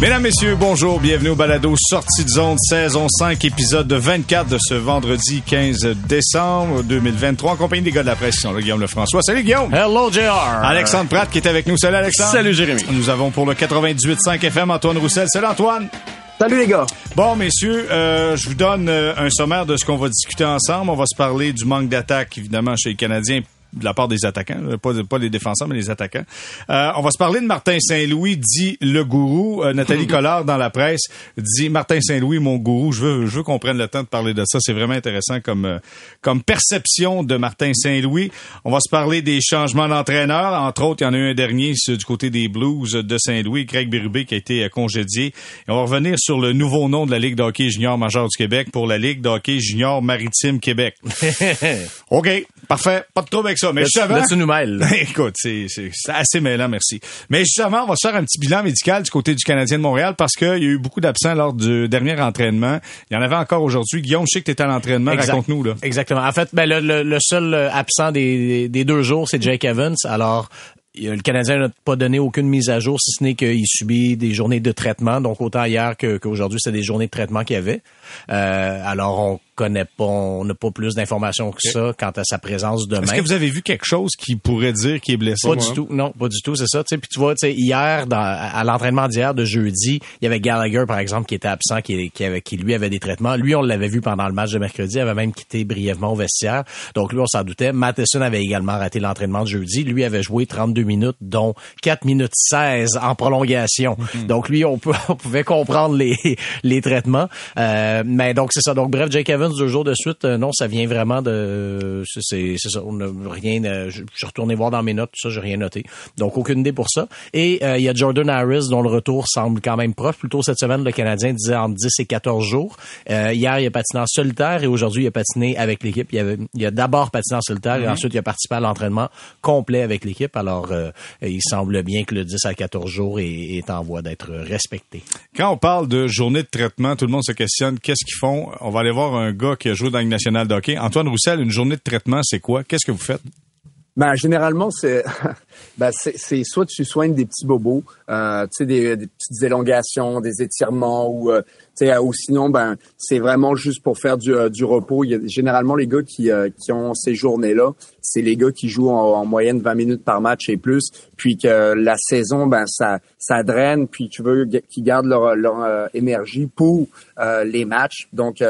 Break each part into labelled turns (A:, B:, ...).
A: Mesdames, Messieurs, bonjour, bienvenue au balado Sortie de zone, saison 5, épisode de 24 de ce vendredi 15 décembre 2023, en compagnie des gars de la presse, sont là, Guillaume Lefrançois. Salut Guillaume!
B: Hello, JR!
A: Alexandre Pratt qui est avec nous. Salut Alexandre!
B: Salut Jérémy!
A: Nous avons pour le 98.5 FM Antoine Roussel. Salut Antoine!
C: Salut les gars.
A: Bon, messieurs, euh, je vous donne euh, un sommaire de ce qu'on va discuter ensemble. On va se parler du manque d'attaque, évidemment, chez les Canadiens de la part des attaquants, euh, pas, pas les défenseurs, mais les attaquants. Euh, on va se parler de Martin Saint-Louis, dit le gourou. Euh, Nathalie Collard, dans la presse, dit Martin Saint-Louis, mon gourou. Je veux, je veux qu'on prenne le temps de parler de ça. C'est vraiment intéressant comme, comme perception de Martin Saint-Louis. On va se parler des changements d'entraîneur. Entre autres, il y en a eu un dernier du côté des Blues de Saint-Louis, Craig Berube, qui a été congédié. Et on va revenir sur le nouveau nom de la Ligue de hockey junior majeur du Québec pour la Ligue de hockey junior maritime Québec. OK, parfait. Pas de trouble avec ça. Mais justement,
B: tu nous mêles.
A: écoute, c'est assez mêlant, merci. Mais justement, on va se faire un petit bilan médical du côté du Canadien de Montréal parce qu'il y a eu beaucoup d'absents lors du dernier entraînement. Il y en avait encore aujourd'hui. Guillaume, je sais que tu étais à l'entraînement. Raconte-nous. là.
B: Exactement. En fait, ben, le, le, seul absent des, des deux jours, c'est Jake Evans. Alors, le Canadien n'a pas donné aucune mise à jour, si ce n'est qu'il subit des journées de traitement. Donc, autant hier qu'aujourd'hui, c'est des journées de traitement qu'il y avait. Euh, alors, on connaît pas, on n'a pas plus d'informations que ça quant à sa présence demain.
A: Est-ce que vous avez vu quelque chose qui pourrait dire qu'il est blessé?
B: Pas du tout, non, pas du tout, c'est ça. Puis tu vois, hier, dans, à l'entraînement d'hier de jeudi, il y avait Gallagher, par exemple, qui était absent, qui, qui, avait, qui lui avait des traitements. Lui, on l'avait vu pendant le match de mercredi, il avait même quitté brièvement au vestiaire. Donc lui, on s'en doutait. Matheson avait également raté l'entraînement de jeudi. Lui avait joué 32 minutes, dont 4 minutes 16 en prolongation. Mhm. Donc lui, on, peut, on pouvait comprendre les, les traitements. Euh, mais donc c'est ça. Donc bref, Jake Evans deux jours de suite, euh, non, ça vient vraiment de, c'est ça. On n'a rien. Euh, je suis retourné voir dans mes notes, tout ça, j'ai rien noté. Donc aucune idée pour ça. Et euh, il y a Jordan Harris dont le retour semble quand même proche. Plutôt cette semaine, le Canadien disait entre 10 et 14 jours. hier, il a patiné en solitaire et aujourd'hui, il a patiné avec l'équipe. Il, avait, il a d'abord patiné en solitaire et mhm. ensuite il a participé à l'entraînement complet avec l'équipe. Alors, il semble bien que le 10 à 14 jours est, est en voie d'être respecté.
A: Quand on parle de journée de traitement, tout le monde se questionne qu'est-ce qu'ils font? On va aller voir un gars qui a joué dans le national hockey. Antoine Roussel, une journée de traitement, c'est quoi? Qu'est-ce que vous faites?
C: Ben, généralement, c'est ben, c'est soit tu soignes des petits bobos, euh, tu sais, des, petites élongations, des étirements, ou, euh, ou sinon, ben, c'est vraiment juste pour faire du, euh, du repos. Il y a, généralement, les gars qui, euh, qui ont ces journées-là, c'est les gars qui jouent en, moyenne 20 minutes par match et plus, puis que la saison, ben, ça, ça draine, puis tu veux qu'ils gardent leur, leur énergie pour les matchs. Donc,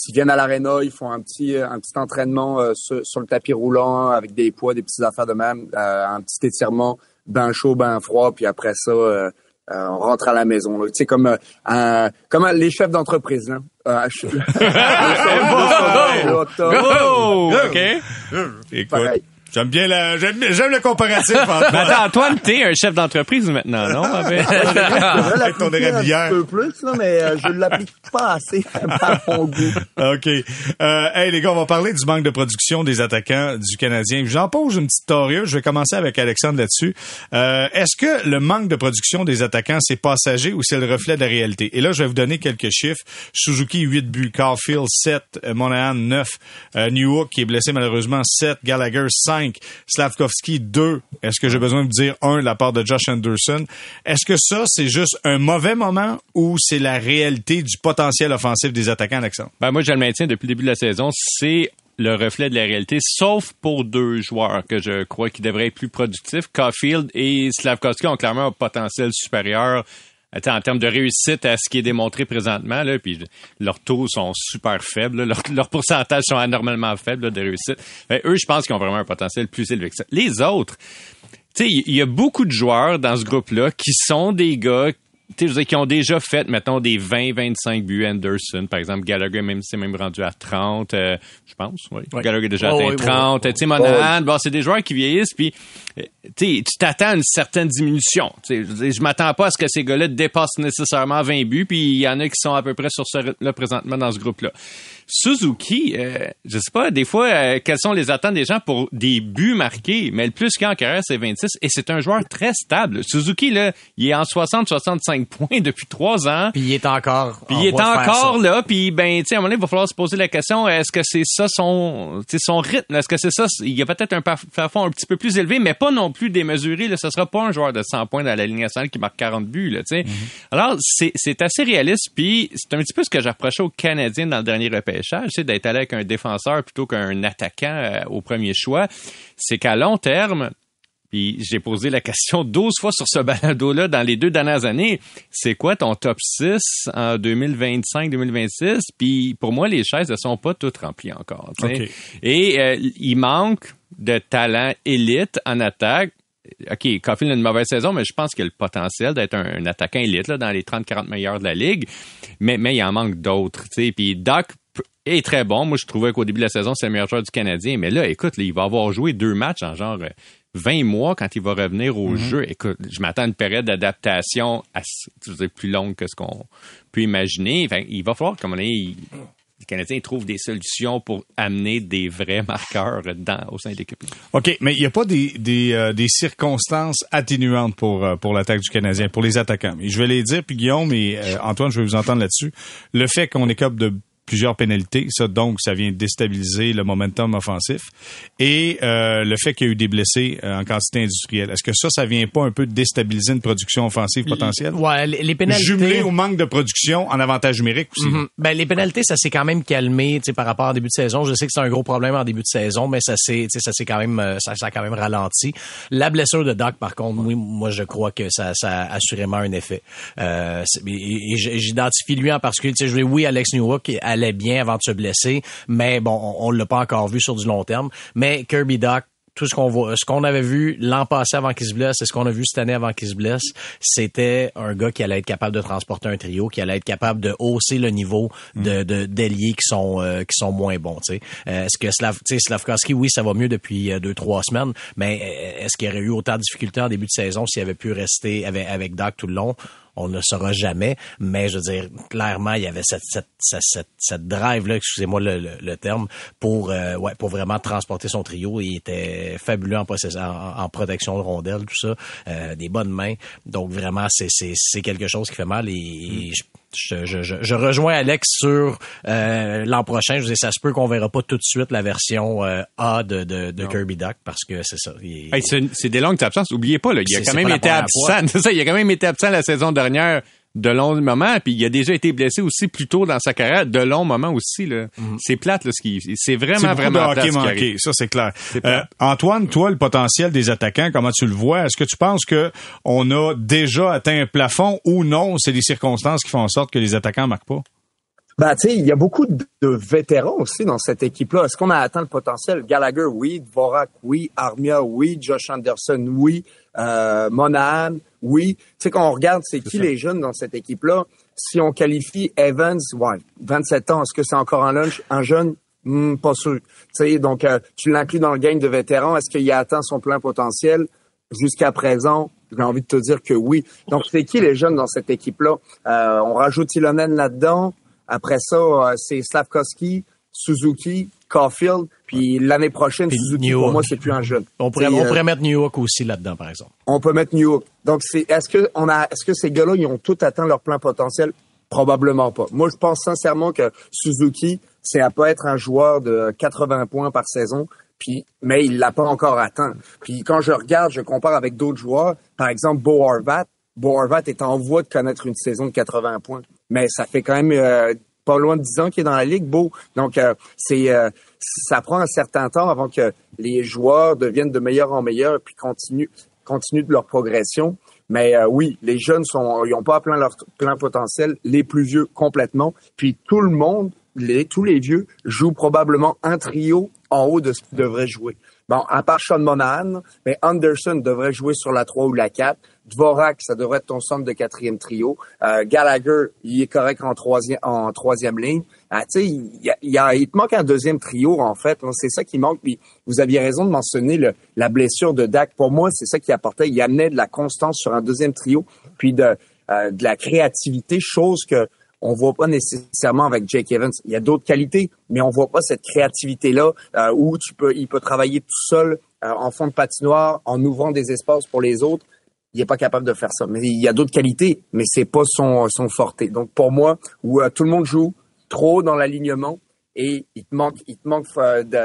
C: S'ils viennent à l'aréna, ils font un petit un petit entraînement euh, sur, le tapis roulant avec des poids, des petites affaires de même, euh, un petit étirement, bain chaud, bain froid, puis après ça, euh, on rentre à la maison. Tu sais comme un, comme les chefs d'entreprise. Hein?
A: OK. J'aime bien la, j'aime, j'aime le comparatif.
B: Mais attends, Antoine, t'es un chef d'entreprise maintenant, non?
C: Avec ton un peu plus, là, mais euh, je l'applique pas assez à mon goût.
A: OK. Euh, hey, les gars, on va parler du manque de production des attaquants du Canadien. J'en pose une petite théorie. Je vais commencer avec Alexandre là-dessus. Euh, est-ce que le manque de production des attaquants, c'est passager ou c'est le reflet de la réalité? Et là, je vais vous donner quelques chiffres. Suzuki, 8 buts. Carfield, 7. Monahan, 9. Euh, Newhook, qui est blessé malheureusement, 7. Gallagher, 5. Slavkovski 2. Est-ce que j'ai besoin de dire 1 de la part de Josh Anderson? Est-ce que ça, c'est juste un mauvais moment ou c'est la réalité du potentiel offensif des attaquants, Alexandre?
D: Ben, moi, je le maintiens depuis le début de la saison. C'est le reflet de la réalité, sauf pour deux joueurs que je crois qui devraient être plus productifs. Caulfield et Slavkovski ont clairement un potentiel supérieur en termes de réussite à ce qui est démontré présentement, là, puis leurs taux sont super faibles, leurs, pourcentages sont anormalement faibles de réussite. Ben, eux, je pense qu'ils ont vraiment un potentiel plus élevé que ça. Les autres, tu sais, il y a beaucoup de joueurs dans ce groupe-là qui sont des gars tu sais, qui ont déjà fait, mettons, des 20-25 buts. Anderson, par exemple, Gallagher même s'est même rendu à 30, euh, je pense. Oui. Gallagher a déjà
B: Oh,
D: atteint
B: oui,
D: 30. Tu sais, Monahan, bon, c'est des joueurs qui vieillissent, puis euh, tu t'attends à une certaine diminution. Tu sais, je veux dire, je m'attends pas à ce que ces gars-là dépassent nécessairement 20 buts, puis il y en a qui sont à peu près sur ce rythme-là présentement dans ce groupe-là. Suzuki, euh, je sais pas, des fois, euh, quelles sont les attentes des gens pour des buts marqués, mais le plus qu'il y a en carrière, c'est 26, et c'est un joueur très stable. Suzuki, là, il est en 60-65 points depuis trois ans.
B: Puis il est encore.
D: Puis il est encore là, puis ben, tu sais, à un moment donné, il va falloir se poser la question, est-ce que c'est ça son, tu sais, son rythme? Est-ce que c'est ça? Il y a peut-être un plafond un petit peu plus élevé, mais pas non plus démesuré. Là. Ce sera pas un joueur de 100 points dans la ligne nationale qui marque 40 buts, là, tu sais. Alors, c'est, assez réaliste, puis c'est un petit peu ce que j'approchais aux Canadiens dans le dernier repêchage, c'est d'être allé avec un défenseur plutôt qu'un attaquant euh, au premier choix. C'est qu'à long terme, puis j'ai posé la question 12 fois sur ce balado-là dans les deux dernières années. C'est quoi ton top 6 en 2025-2026? Puis pour moi, les chaises ne sont pas toutes remplies encore. Et euh, il manque de talent élite en attaque. OK, Caulfield a une mauvaise saison, mais je pense qu'il a le potentiel d'être un, un attaquant élite là, dans les 30-40 meilleurs de la ligue. Mais, mais il en manque d'autres. Puis Doc est très bon. Moi, je trouvais qu'au début de la saison, c'est le meilleur joueur du Canadien. Mais là, écoute, là, il va avoir joué deux matchs en genre euh, 20 mois quand il va revenir au jeu. Écoute, je m'attends à une période d'adaptation plus longue que ce qu'on peut imaginer. Enfin, il va falloir, comme on est, les Canadiens trouvent des solutions pour amener des vrais marqueurs dans, au sein de l'équipe.
A: OK, mais il n'y a pas des, des, euh, des circonstances atténuantes pour, euh, pour l'attaque du Canadien, pour les attaquants. Et je vais les dire, puis Guillaume et euh, Antoine, je vais vous entendre là-dessus. Le fait qu'on écope de plusieurs pénalités, ça donc, ça vient déstabiliser le momentum offensif. Et euh, le fait qu'il y a eu des blessés euh, en quantité industrielle. Est-ce que ça, ça vient pas un peu déstabiliser une production offensive potentielle?
B: Ouais, les, pénalités.
A: Jumelé au manque de production en avantage numérique aussi.
B: Mhm. Ben, les pénalités, ça s'est quand même calmé, tu sais, par rapport au début de saison. Je sais que c'est un gros problème en début de saison, mais ça s'est, ça s'est quand même, euh, ça, ça a quand même ralenti. La blessure de Doc, par contre, oui, moi, je crois que ça, ça a assurément un effet. Euh, et, et j'identifie lui en particulier, tu sais, je dis oui, Alex Newhook allait bien avant de se blesser, mais bon, on, on l'a pas encore vu sur du long terme. Mais Kirby Doc, tout ce qu'on voit, ce qu'on avait vu l'an passé avant qu'il se blesse et ce qu'on a vu cette année avant qu'il se blesse, c'était un gars qui allait être capable de transporter un trio, qui allait être capable de hausser le niveau de de- d'ailiers qui sont euh, qui sont moins bons. tu sais. Euh, est-ce que Slav, tu sais, Slavkovski, oui, ça va mieux depuis euh, deux trois semaines, mais est-ce qu'il aurait eu autant de difficultés en début de saison s'il avait pu rester avec avec Doc tout le long? On ne le saura jamais, mais je veux dire, clairement, il y avait cette, cette, cette, drive-là, excusez-moi le, le, le terme, pour, euh, ouais, pour vraiment transporter son trio. Il était fabuleux en, en, en protection de rondelles, tout ça, euh, des bonnes mains. Donc vraiment, c'est, c'est, c'est quelque chose qui fait mal et, et je, je, je, je, je rejoins Alex sur euh, l'an prochain. Je dire, ça se peut qu'on verra pas tout de suite la version euh, A de, de, de Kirby Duck parce que c'est ça.
D: Hey, c'est, des longues absences. Oubliez pas, là, il a quand même été absent. Ça, il a quand même été absent la saison dernière de longs moments, puis il a déjà été blessé aussi plus tôt dans sa carrière, de longs moments aussi. Là. C'est plate, là, ce qui, c'est
A: C'est
D: vraiment, vraiment
A: de
D: plate.
A: hockey manqué, ça c'est clair. Euh, Antoine, toi, le potentiel des attaquants, comment tu le vois? Est-ce que tu penses que on a déjà atteint un plafond ou non? C'est les circonstances qui font en sorte que les attaquants marquent pas?
C: Ben, tu sais, il y a beaucoup de, de vétérans aussi dans cette équipe-là. Est-ce qu'on a atteint le potentiel? Gallagher, oui. Dvorak, oui. Armia, oui. Josh Anderson, oui. Euh, Monahan, oui. Tu sais, quand on regarde, c'est qui les jeunes dans cette équipe-là? Si on qualifie Evans, ouais, 27 ans, est-ce que c'est encore un lunch, un jeune? Hmm, pas sûr. Tu sais, donc, euh, tu l'inclus dans le game de vétérans. Est-ce qu'il a atteint son plein potentiel? Jusqu'à présent, j'ai envie de te dire que oui. Donc, c'est qui les jeunes dans cette équipe-là? Euh, on rajoute Ilonen là-dedans. Après ça, euh, c'est Slavkovski, Suzuki, Caulfield. Puis l'année prochaine,
B: Puis
C: Suzuki, pour moi, c'est plus un jeune.
B: on pourrait, on
C: euh,
B: pourrait mettre New York aussi là-dedans, par exemple.
C: on peut mettre New York. Donc, c'est, est-ce que on a, est-ce que ces gars-là, ils ont tous atteint leur plein potentiel? Probablement pas. Moi, je pense sincèrement que Suzuki, c'est à pas être un joueur de 80 points par saison, puis, mais il l'a pas encore atteint. Puis, quand je regarde, je compare avec d'autres joueurs, par exemple, Bo Horvat. Bo Horvat est en voie de connaître une saison de 80 points. Mais ça fait quand même, euh, loin de 10 ans qu'il est dans la ligue, Beau. Donc, euh, c'est, euh, ça prend un certain temps avant que les joueurs deviennent de meilleur en meilleur puis continuent, continuent de leur progression. Mais euh, oui, les jeunes sont, ils ont pas plein leur plein potentiel, les plus vieux complètement. Puis tout le monde, tous les vieux jouent probablement un trio en haut de ce qu'ils devraient jouer. Bon, à part Sean Monahan, mais Anderson devrait jouer sur la 3 ou la 4. Dvorak, ça devrait être ton centre de quatrième trio. Euh, Gallagher, il est correct en troisième, en troisième ligne. Ah, tu sais, il, a, il, te manque un deuxième trio, en fait. C'est ça qui manque. Puis vous aviez raison de mentionner le, la blessure de Dak. Pour moi, c'est ça qui apportait. Il amenait de la constance sur un deuxième trio, puis de, euh, de la créativité, chose que on voit pas nécessairement avec Jake Evans. Il y a d'autres qualités, mais on voit pas cette créativité-là euh, où tu peux, il peut travailler tout seul euh, en fond de patinoire, en ouvrant des espaces pour les autres. Il est pas capable de faire ça. Mais il y a d'autres qualités, mais c'est pas son son forté. Donc pour moi, où euh, tout le monde joue trop dans l'alignement et il te manque il te manque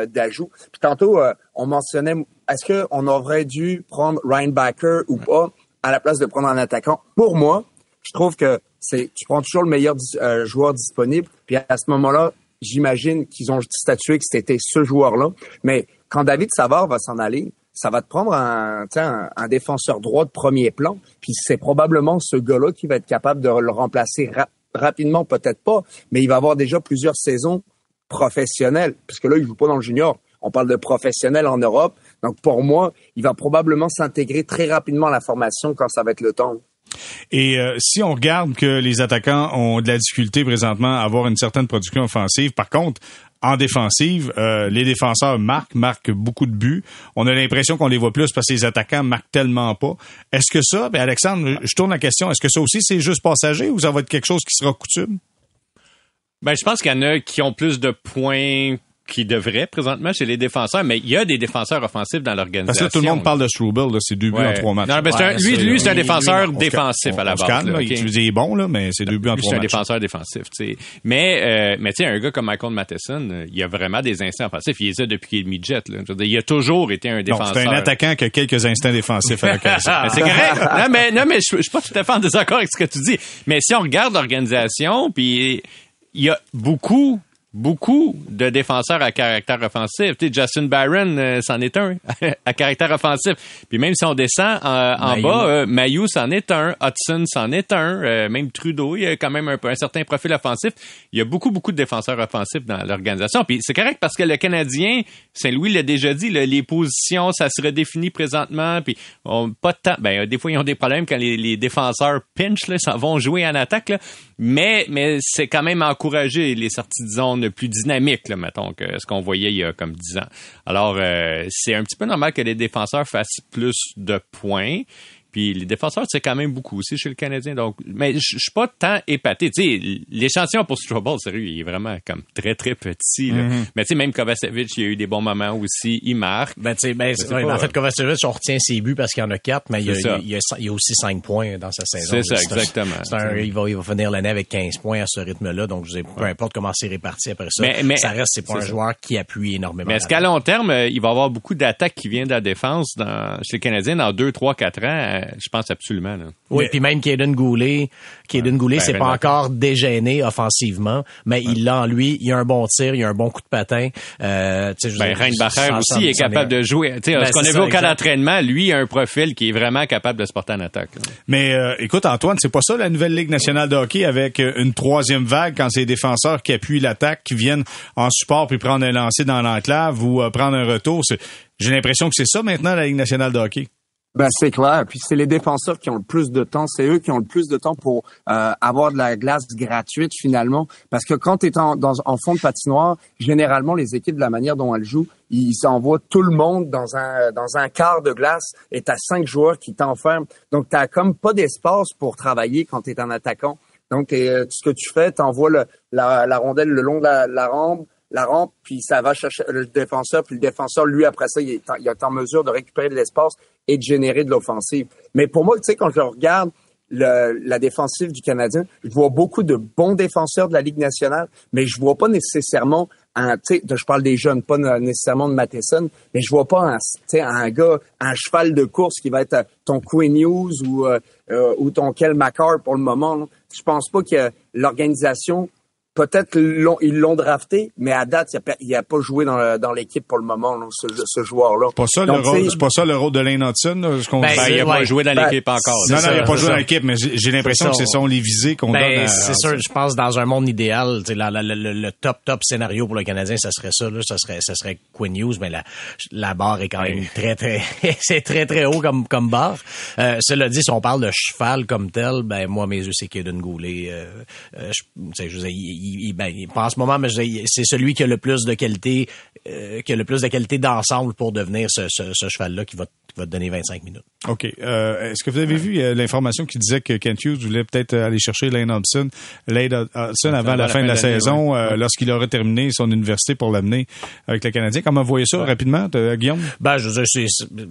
C: d'ajout. Puis tantôt on mentionnait est-ce que on aurait dû prendre Ryan Backer ou pas à la place de prendre un attaquant? Pour moi, je trouve que c'est tu prends toujours le meilleur euh, joueur disponible. Puis à ce moment-là, j'imagine qu'ils ont statué que c'était ce joueur-là. Mais quand David Savard va s'en aller, ça va te prendre un, un, défenseur droit de premier plan. Puis c'est probablement ce gars-là qui va être capable de le remplacer rapidement, peut-être pas, mais il va avoir déjà plusieurs saisons professionnelles, puisque là, il joue pas dans le junior. On parle de professionnel en Europe. Donc, pour moi, il va probablement s'intégrer très rapidement à la formation quand ça va être le temps.
A: Et euh, si on regarde que les attaquants ont de la difficulté présentement à avoir une certaine production offensive, par contre, en défensive, euh, les défenseurs marquent, marquent beaucoup de buts. On a l'impression qu'on les voit plus parce que les attaquants marquent tellement pas. Est-ce que ça, ben Alexandre, je tourne la question, est-ce que ça aussi c'est juste passager ou ça va être quelque chose qui sera coutume?
D: Ben, je pense qu'il y en a qui ont plus de points qui devrait présentement chez les défenseurs, mais il y a des défenseurs offensifs dans l'organisation.
A: Parce que tout le monde parle de Struble, là, c'est deux buts en trois matchs.
D: Non, mais un, lui, lui c'est un défenseur défensif à la base.
A: Calme, là, okay. il est bon, là, mais c'est deux buts en trois matchs.
D: C'est un défenseur défensif, tu sais. Mais, euh, mais tu sais, un gars comme Michael Matheson, il a vraiment des instincts offensifs. Il est ça depuis qu'il est midget, là. Je veux dire, il a toujours été un défenseur.
A: C'est un attaquant qui a quelques instincts défensifs à
D: C'est correct. Non, mais, non, mais je, je suis pas tout à fait en désaccord avec ce que tu dis. Mais si on regarde l'organisation, puis il y a beaucoup beaucoup de défenseurs à caractère offensif. Tu sais, Justin Barron, euh, c'en est un à caractère offensif. Puis même si on descend euh, en bas, euh, Mayu c'en est un, Hudson c'en est un, euh, même Trudeau, il y a quand même un, un, certain profil offensif. Il y a beaucoup, beaucoup de défenseurs offensifs dans l'organisation. Puis c'est correct parce que le Canadien, Saint-Louis l'a déjà dit, là, les positions, ça se redéfinit présentement. Puis on, pas de temps. Ben, des fois, ils ont des problèmes quand les, les défenseurs pinch, là, ça vont jouer en attaque. Là. Mais, mais c'est quand même encouragé les sorties de zone plus dynamiques, là, mettons, que ce qu'on voyait il y a comme 10 ans. Alors, euh, c'est un petit peu normal que les défenseurs fassent plus de points. Puis les défenseurs, c'est quand même beaucoup aussi chez le Canadien. Donc, mais je suis pas tant épaté. Tu sais, l'échantillon pour Strobel, sérieux, il est vraiment comme très, très petit. Là. Mm-hmm. Mais tu sais, même Kovacevic, il y a eu des bons moments aussi. Il marque.
B: Ben, tu sais, ben, en fait, Kovacevic, on retient ses buts parce qu'il y en a quatre, mais il y, a, il, y a, il y a, aussi cinq points dans sa saison.
D: C'est ça, exactement.
B: Un, il, va, il va finir l'année avec 15 points à ce rythme-là. Donc, je peu importe comment c'est réparti après ça, mais, mais, ça reste, c'est pas un joueur qui appuie énormément.
D: Mais est-ce qu'à long terme, il va y avoir beaucoup d'attaques qui viennent de la défense dans, chez les Canadiens dans 2, 3, 4 ans? Je pense absolument.
B: Oui, puis même Kaden Goulet, Kaden Goulet, c'est pas encore dégêné offensivement, mais il a en lui, il a un bon tir, il a un bon coup de patin. Euh,
D: ben, Reinbacher aussi est capable de jouer. Ben, ce qu'on a vu au cas d'entraînement, lui, a un profil qui est vraiment capable de se porter en attaque.
A: Mais euh, écoute, Antoine, c'est pas ça la nouvelle Ligue nationale de hockey avec euh, une troisième vague quand c'est les défenseurs qui appuient l'attaque, qui viennent en support puis prendre un lancer dans l'enclave ou euh, prendre un retour. J'ai l'impression que c'est ça maintenant la Ligue nationale de hockey.
C: Ben c'est clair. Puis c'est les défenseurs qui ont le plus de temps. C'est eux qui ont le plus de temps pour euh, avoir de la glace gratuite finalement. Parce que quand tu es en, dans, en fond de patinoire, généralement les équipes de la manière dont elles jouent, ils envoient tout le monde dans un dans un quart de glace et t'as cinq joueurs qui t'enferment. Donc t'as comme pas d'espace pour travailler quand tu es en attaquant. Donc euh, ce que tu fais, t'envoies le, la, la rondelle le long de la, la rampe la rampe, puis ça va chercher le défenseur, puis le défenseur, lui, après ça, il est, en, mesure de récupérer de l'espace et de générer de l'offensive. Mais pour moi, tu sais, quand je regarde la défensive du Canadien, je vois beaucoup de bons défenseurs de la Ligue nationale, mais je vois pas nécessairement un, tu sais, je parle des jeunes, pas nécessairement de Matheson, mais je vois pas un, tu sais, un gars, un cheval de course qui va être ton Queen News ou, euh, euh, ton Kel McCarr pour le moment. Je pense pas que l'organisation peut-être qu'ils l'ont drafté, mais à date, il n'a pas joué dans, dans l'équipe pour le moment, ce, ce joueur-là.
A: C'est pas ça, le rôle, c'est pas ça le rôle de Lane Hudson, là, ce qu'on
D: ben, il n'a pas joué dans
C: Ben,
D: l'équipe encore.
A: Non, non, il n'a pas joué dans l'équipe, mais j'ai j'ai l'impression
B: C'est
A: que
B: ça.
A: ce sont les visées qu'on donne
B: Ben,
A: à-
B: c'est sûr, je pense dans un monde idéal, tu sais, la- la- la- le, le top top scénario pour le Canadien, ça serait ça, là, ça serait ça serait Quinn Hughes, mais la la barre est quand même très très c'est très très haut comme comme barre. Euh, cela dit, si on parle de cheval comme tel, ben moi mes yeux c'est Kaden Goulet. Euh, euh, je, il, ben, il- pas en ce moment, mais c'est celui qui a le plus de qualité, euh, qui a le plus de qualité d'ensemble pour devenir ce, ce, ce cheval-là qui va qui va te donner 25 minutes.
A: OK. Euh, Est-ce que vous avez vu l'information qui disait que Kent Hughes voulait peut-être aller chercher Lane Hobson, Lane Hobson avant la fin de la saison, euh, lorsqu'il aurait terminé son université pour l'amener avec le Canadien? Comment vous voyez ça rapidement, euh, Guillaume?
B: Ben, je veux dire, c'est,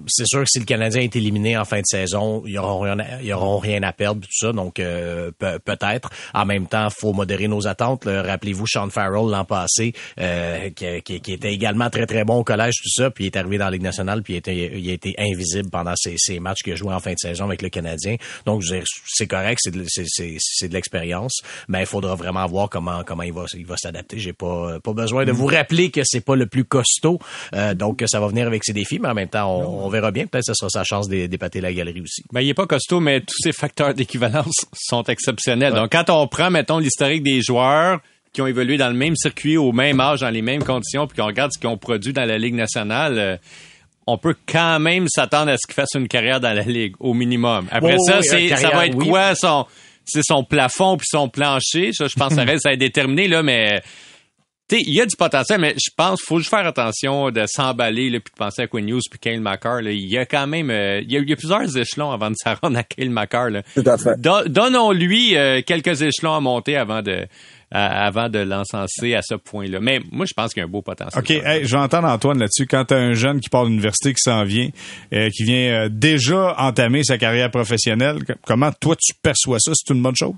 B: c'est sûr que si le Canadien est éliminé en fin de saison, ils auront rien, à- ils auront rien à perdre, tout ça. Donc, euh, pe- peut-être. En même temps, faut modérer nos attentes. Rappelez-vous Sean Farrell l'an passé, euh, qui, qui- qui était également très, très bon au collège, tout ça. Puis il est arrivé dans la Ligue nationale, puis il, était, il a été invisible pendant ces, ces matchs qu'il a joué en fin de saison avec le Canadien. Donc, je veux dire, c'est correct, c'est de, c'est, c'est, c'est de l'expérience. Mais il faudra vraiment voir comment, comment il va, il va s'adapter. J'ai pas, pas besoin de vous rappeler que c'est pas le plus costaud. Euh, donc, ça va venir avec ses défis, mais en même temps, on, on verra bien. Peut-être que ce sera sa chance d'é- d'épater la galerie aussi.
D: Ben, il est pas costaud, mais tous ces facteurs d'équivalence sont exceptionnels. Donc, quand on prend, mettons, l'historique des joueurs qui ont évolué dans le même circuit, au même âge, dans les mêmes conditions, puis qu'on regarde ce qu'ils ont produit dans la Ligue nationale, euh, on peut quand même s'attendre à ce qu'il fasse une carrière dans la Ligue, au minimum. Après
B: Oui,
D: ça,
B: oui,
D: c'est,
B: une
D: ça va être
B: oui.
D: quoi son, c'est son plafond puis son plancher? Ça, je pense que ça reste à être déterminé, là, mais tu sais, il y a du potentiel, mais je pense qu'il faut juste faire attention de s'emballer là, puis de penser à Quinn Hughes puis Kyle McCarr. Il y a quand même euh, il, y a, il y a plusieurs échelons avant de rendre à Kyle McCarr. Là.
C: Tout à fait.
D: Don- Donnons-lui euh, quelques échelons à monter avant de à- avant de l'encenser à ce point-là. Mais moi, je pense qu'il y a un beau potentiel.
A: OK, hey, je vais entendre Antoine là-dessus. Quand tu as un jeune qui part de l'université, qui s'en vient, euh, qui vient euh, déjà entamer sa carrière professionnelle, comment toi tu perçois ça? C'est une bonne chose?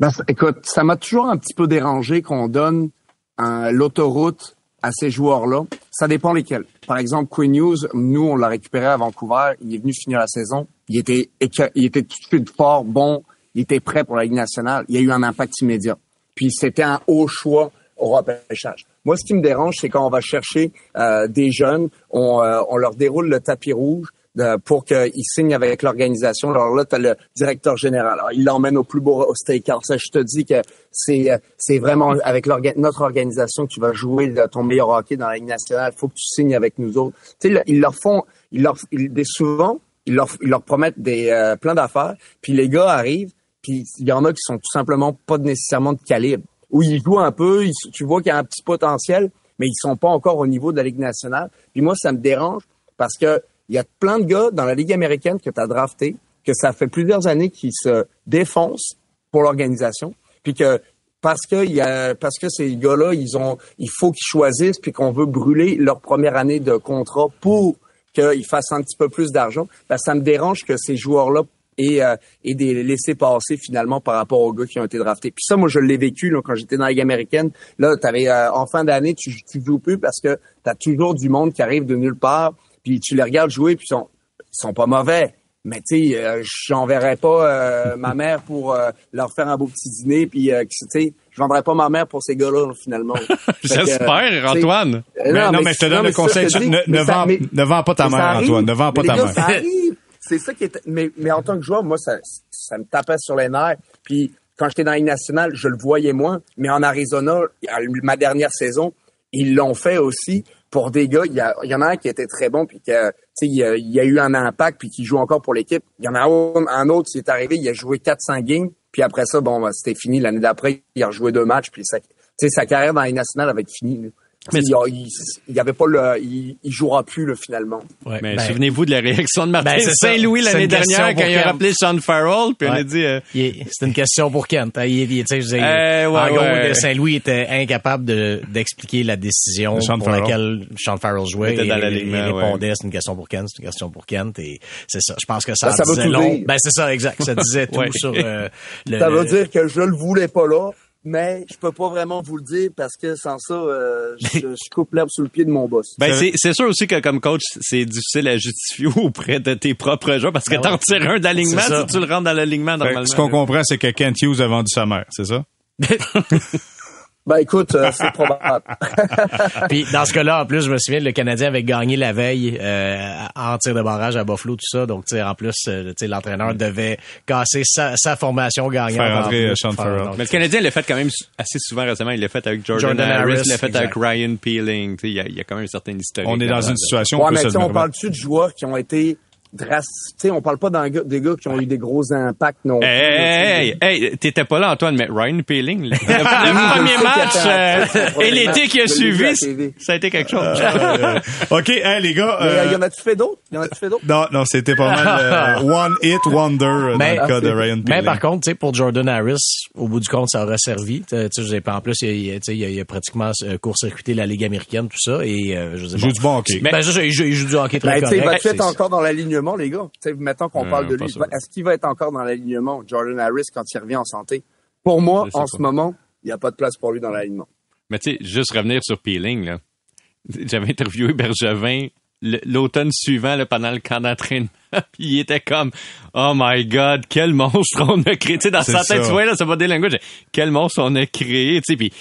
C: Ben, écoute, ça m'a toujours un petit peu dérangé qu'on donne un- l'autoroute à ces joueurs-là. Ça dépend lesquels. Par exemple, Quinn Hughes, nous, on l'a récupéré à Vancouver. Il est venu finir la saison. Il était, il était tout de suite fort, bon. Il était prêt pour la Ligue nationale. Il y a eu un impact immédiat. Puis c'était un haut choix au repêchage. Moi, ce qui me dérange, c'est quand on va chercher euh, des jeunes, on, euh, on leur déroule le tapis rouge de- pour qu'ils signent avec l'organisation. Alors là, tu as le directeur général. Alors, il l'emmène au plus beau au steakhouse. Ça, je te dis que c'est euh, c'est vraiment avec notre organisation que tu vas jouer ton meilleur hockey dans la Ligue nationale. Faut que tu signes avec nous autres. Tu sais, ils leur font, ils leur, ils, souvent, ils leur, ils leur promettent des euh, plein d'affaires. Puis les gars arrivent, puis il y en a qui sont tout simplement pas nécessairement de calibre. Où ils jouent un peu, tu vois qu'il y a un petit potentiel, mais ils sont pas encore au niveau de la Ligue nationale. Puis moi, ça me dérange parce que il y a plein de gars dans la Ligue américaine que tu as drafté, que ça fait plusieurs années qu'ils se défoncent pour l'organisation, puis que parce que il y a parce que ces gars-là, ils ont il faut qu'ils choisissent puis qu'on veut brûler leur première année de contrat pour qu'ils fassent un petit peu plus d'argent, ben, ça me dérange que ces joueurs-là aient, euh, aient des laissés passer finalement par rapport aux gars qui ont été draftés. Puis ça, moi, je l'ai vécu là, quand j'étais dans la Ligue américaine. Là, t'avais, euh, en fin d'année, tu, tu joues plus parce que tu as toujours du monde qui arrive de nulle part, puis tu les regardes jouer, puis ils sont, ils sont pas mauvais. Mais tu sais, euh, j'enverrais pas euh, ma mère pour euh, leur faire un beau petit dîner, puis euh, tu sais, je vendrais pas ma mère pour ces gars-là là, finalement.
D: J'espère, Antoine.
A: Mais non, mais je te donne le conseil, ne- ne vends- pas ta mère. Antoine, ne vends pas ta mère.
C: C'est ça qui est. Mais, mais en tant que joueur, moi, ça, ça me tapait sur les nerfs. Puis quand j'étais dans la Ligue nationale, je le voyais moins. Mais en Arizona, ma dernière saison, ils l'ont fait aussi pour des gars. Il y, en a un qui était très bon, puis y a- il y a eu un impact, puis qui joue encore pour l'équipe. Il y en a un, autre qui est arrivé, il a joué 400 games, puis après ça, bon, ben, c'était fini. L'année d'après, il a rejoué deux matchs, puis ça, sa carrière dans la Ligue nationale avait fini.
D: Mais
C: il, y a- il, il y avait pas le, il, il jouera plus là, finalement.
B: Ouais,
D: Mais
B: ben,
D: souvenez-vous de la réaction de Martin
B: Ben.
D: Saint-Louis l'année dernière quand il a rappelé Sean Farrell, puis on a dit... euh,
B: c'est une question pour Kent. hein. Il,
D: Euh, ouais,
B: en gros, Saint-Louis était incapable de, d'expliquer la décision
A: De Sean
B: pour
A: Farrell.
B: laquelle Sean Farrell jouait.
D: Il était dans
B: et- il
D: ouais.
B: répondait, c'est une question pour Kent, c'est une question pour Kent. Et c'est ça. Je pense que ça,
C: Ben, ça
B: disait long. Ben, c'est ça, exact. Ça disait tout sur euh, le,
C: Ça veut
B: le-
C: dire que je le voulais pas là, mais je peux pas vraiment vous le dire parce que sans ça, euh, je, je coupe l'herbe sous le pied de mon boss.
D: Ben, c'est, c'est sûr aussi que comme coach, c'est difficile à justifier auprès de tes propres joueurs parce que
B: Ben
D: t'en
B: ouais.
D: tires un d'alignement si tu le rentres dans l'alignement normalement.
A: ce qu'on comprend, c'est que Kent Hughes a vendu sa mère, c'est ça?
C: Ben écoute, euh, c'est probable.
B: Puis dans ce cas-là, en plus, je me souviens, le Canadien avait gagné la veille euh, en tir de barrage à Buffalo, tout ça. Donc, tu sais, en plus, euh, tu sais, l'entraîneur devait casser sa, sa formation gagnante.
A: Faire
B: en
A: entrer, euh, Sean
B: faire-
A: Farrell.
B: donc,
D: Mais le Canadien l'a fait quand même assez souvent récemment. Il l'a fait avec Jordan,
B: Jordan
D: Harris,
B: Harris,
D: il l'a fait
B: exact.
D: avec Ryan Peeling. Tu sais, Il y, a, il y a quand même un certain historique.
A: On est dans une situation où
C: Ouais, mais
A: le
C: on parle-tu de joueurs qui ont été sais, on parle pas d'un gars- des gars qui ont eu des gros impacts non plus,
D: Hey, hey, hey, hey, t'étais pas là, Antoine, mais Ryan Peeling, le, premier match euh, et l'été qui a suivi, ça a été quelque chose.
A: Euh, OK, hey, les gars.
C: Mais
A: euh,
C: euh, y en a-tu fait d'autres? Y en a-tu fait d'autres?
A: Non, non, c'était pas mal euh, one hit wonder euh,
B: Mais-
A: dans le cas de
C: c'est-
A: Ryan
B: Mais
A: Peeling.
B: par contre, tu sais, pour Jordan Harris, au bout du compte, ça aurait servi. Tu sais, je sais pas, en plus, il, il- tu sais, il a, il a pratiquement euh, court-circuité la Ligue américaine, tout ça, et euh, je
A: Il joue du bon hockey.
B: Ben, il joue, il joue du hockey très
C: Ben,
B: correct.
C: être encore dans l'alignement, les gars? Tu sais, mettons qu'on
D: Euh,
C: parle de lui. Est-ce qu'il va être encore dans l'alignement, Jordan Harris, quand il revient en santé? Pour moi, en
D: pas.
C: ce moment, il n'y a pas de place pour lui dans l'alignement.
D: Mais tu sais, juste revenir sur Peeling, là. J'avais interviewé Bergevin l'automne suivant, là, pendant le camp d'entraînement. Puis il était comme, oh my god, quel monstre on a créé. Tu sais, dans
A: C'est
D: sa tête,
A: ça.
D: tu vois, là, ça va des langages. Quel monstre on a créé, tu sais. Puis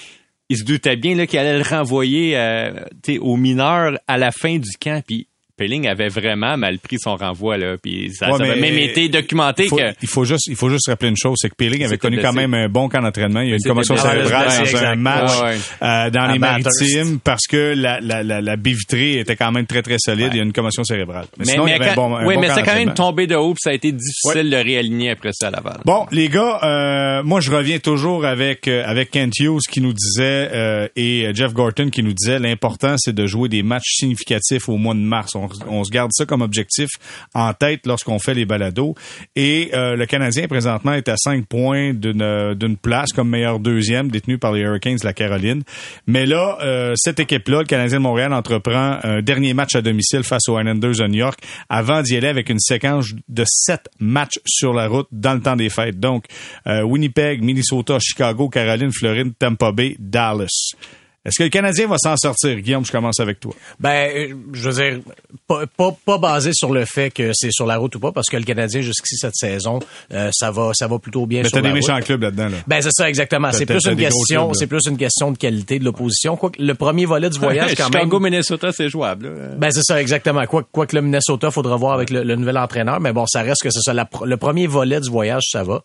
D: il se doutait bien, là, qu'il allait le renvoyer, euh, tu sais, aux mineurs à la fin du camp. Puis Peeling avait vraiment mal pris son renvoi, là. Puis ça,
A: Ouais,
D: ça avait
A: mais
D: même été documenté
A: Il faut,
D: que...
A: il faut juste, il faut juste rappeler une chose, c'est que Peeling avait connu quand même un bon camp d'entraînement. Il y a eu une commotion cérébrale dans
B: exact.
A: un match
D: Ouais, ouais.
A: euh, dans
B: À
A: les maritimes parce que la, la, la, la baie vitrée était quand même très très solide. Il y a une commotion cérébrale. Mais, sinon, il y avait un
D: quand-
A: bon, un
D: oui,
A: bon
D: mais
A: camp
D: c'est quand même tombé de haut, puis ça a été difficile de réaligner après ça à Laval.
A: Bon, les gars, euh, moi je reviens toujours avec euh, avec Kent Hughes qui nous disait et Jeff Gorton qui nous disait l'important c'est de jouer des matchs significatifs au mois de mars. On, on se garde ça comme objectif en tête lorsqu'on fait les balados. Et euh, le Canadien présentement est à 5 points d'une d'une place comme meilleur deuxième détenu par les Hurricanes de la Caroline. Mais là, euh, cette équipe-là, le Canadien de Montréal entreprend un dernier match à domicile face aux Islanders de New York avant d'y aller avec une séquence de sept matchs sur la route dans le temps des fêtes. Donc, euh, Winnipeg, Minnesota, Chicago, Caroline, Floride, Tampa Bay, Dallas. Est-ce que le Canadien va s'en sortir? Guillaume, je commence avec toi.
B: Ben, euh, je veux dire, pas, pas, pas basé sur le fait que c'est sur la route ou pas, parce que le Canadien, jusqu'ici cette saison, euh, ça va ça va plutôt bien
A: Mais
B: sur
A: t'as
B: la
A: des
B: route.
A: méchants clubs là-dedans. Là.
B: Ben c'est ça exactement. C'est plus une question, c'est plus une question de qualité de l'opposition. Quoique le premier volet du voyage quand même.
D: Chicago, Minnesota, c'est jouable. là.
B: Ben c'est ça exactement. Quoi, quoi que le Minnesota, faudra voir avec le, le nouvel entraîneur, mais bon, ça reste que c'est ça. La le premier volet du voyage, ça va.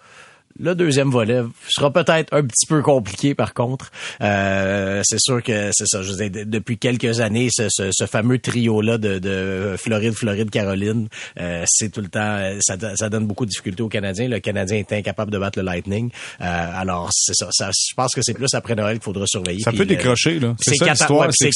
B: Le deuxième volet sera peut-être un petit peu compliqué par contre. Euh, c'est sûr que c'est ça. Je veux dire, de- depuis quelques années, ce, ce- ce fameux trio-là de, de Floride, Floride, Caroline, euh, c'est tout le temps, euh, ça, ça donne beaucoup de difficultés aux Canadiens. Le Canadien est incapable de battre le Lightning. Euh, alors c'est ça, ça. Je pense que c'est plus après Noël qu'il faudra surveiller.
A: Ça
B: Puis
A: peut
B: le-
A: décrocher, là. C'est
B: C'est
A: ça
B: quatre,
A: l'histoire. c'est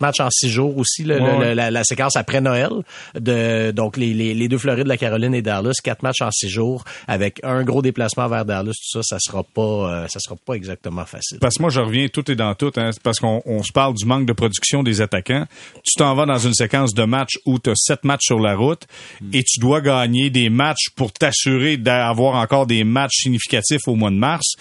B: matchs en six jours aussi, le-
A: Ouais,
B: le-
A: ouais.
B: la, la séquence après Noël. De, donc, les, les, les deux Florides, la Caroline et Dallas, quatre matchs en six jours, avec un gros déplacement vers Dallas, tout ça, ça sera pas, euh, ça sera pas exactement facile.
A: Parce que moi, je reviens tout et dans tout, hein, parce qu'on on se parle du manque de production des attaquants. Tu t'en vas dans une séquence de matchs où tu as sept matchs sur la route et tu dois gagner des matchs pour t'assurer d'avoir encore des matchs significatifs au mois de mars.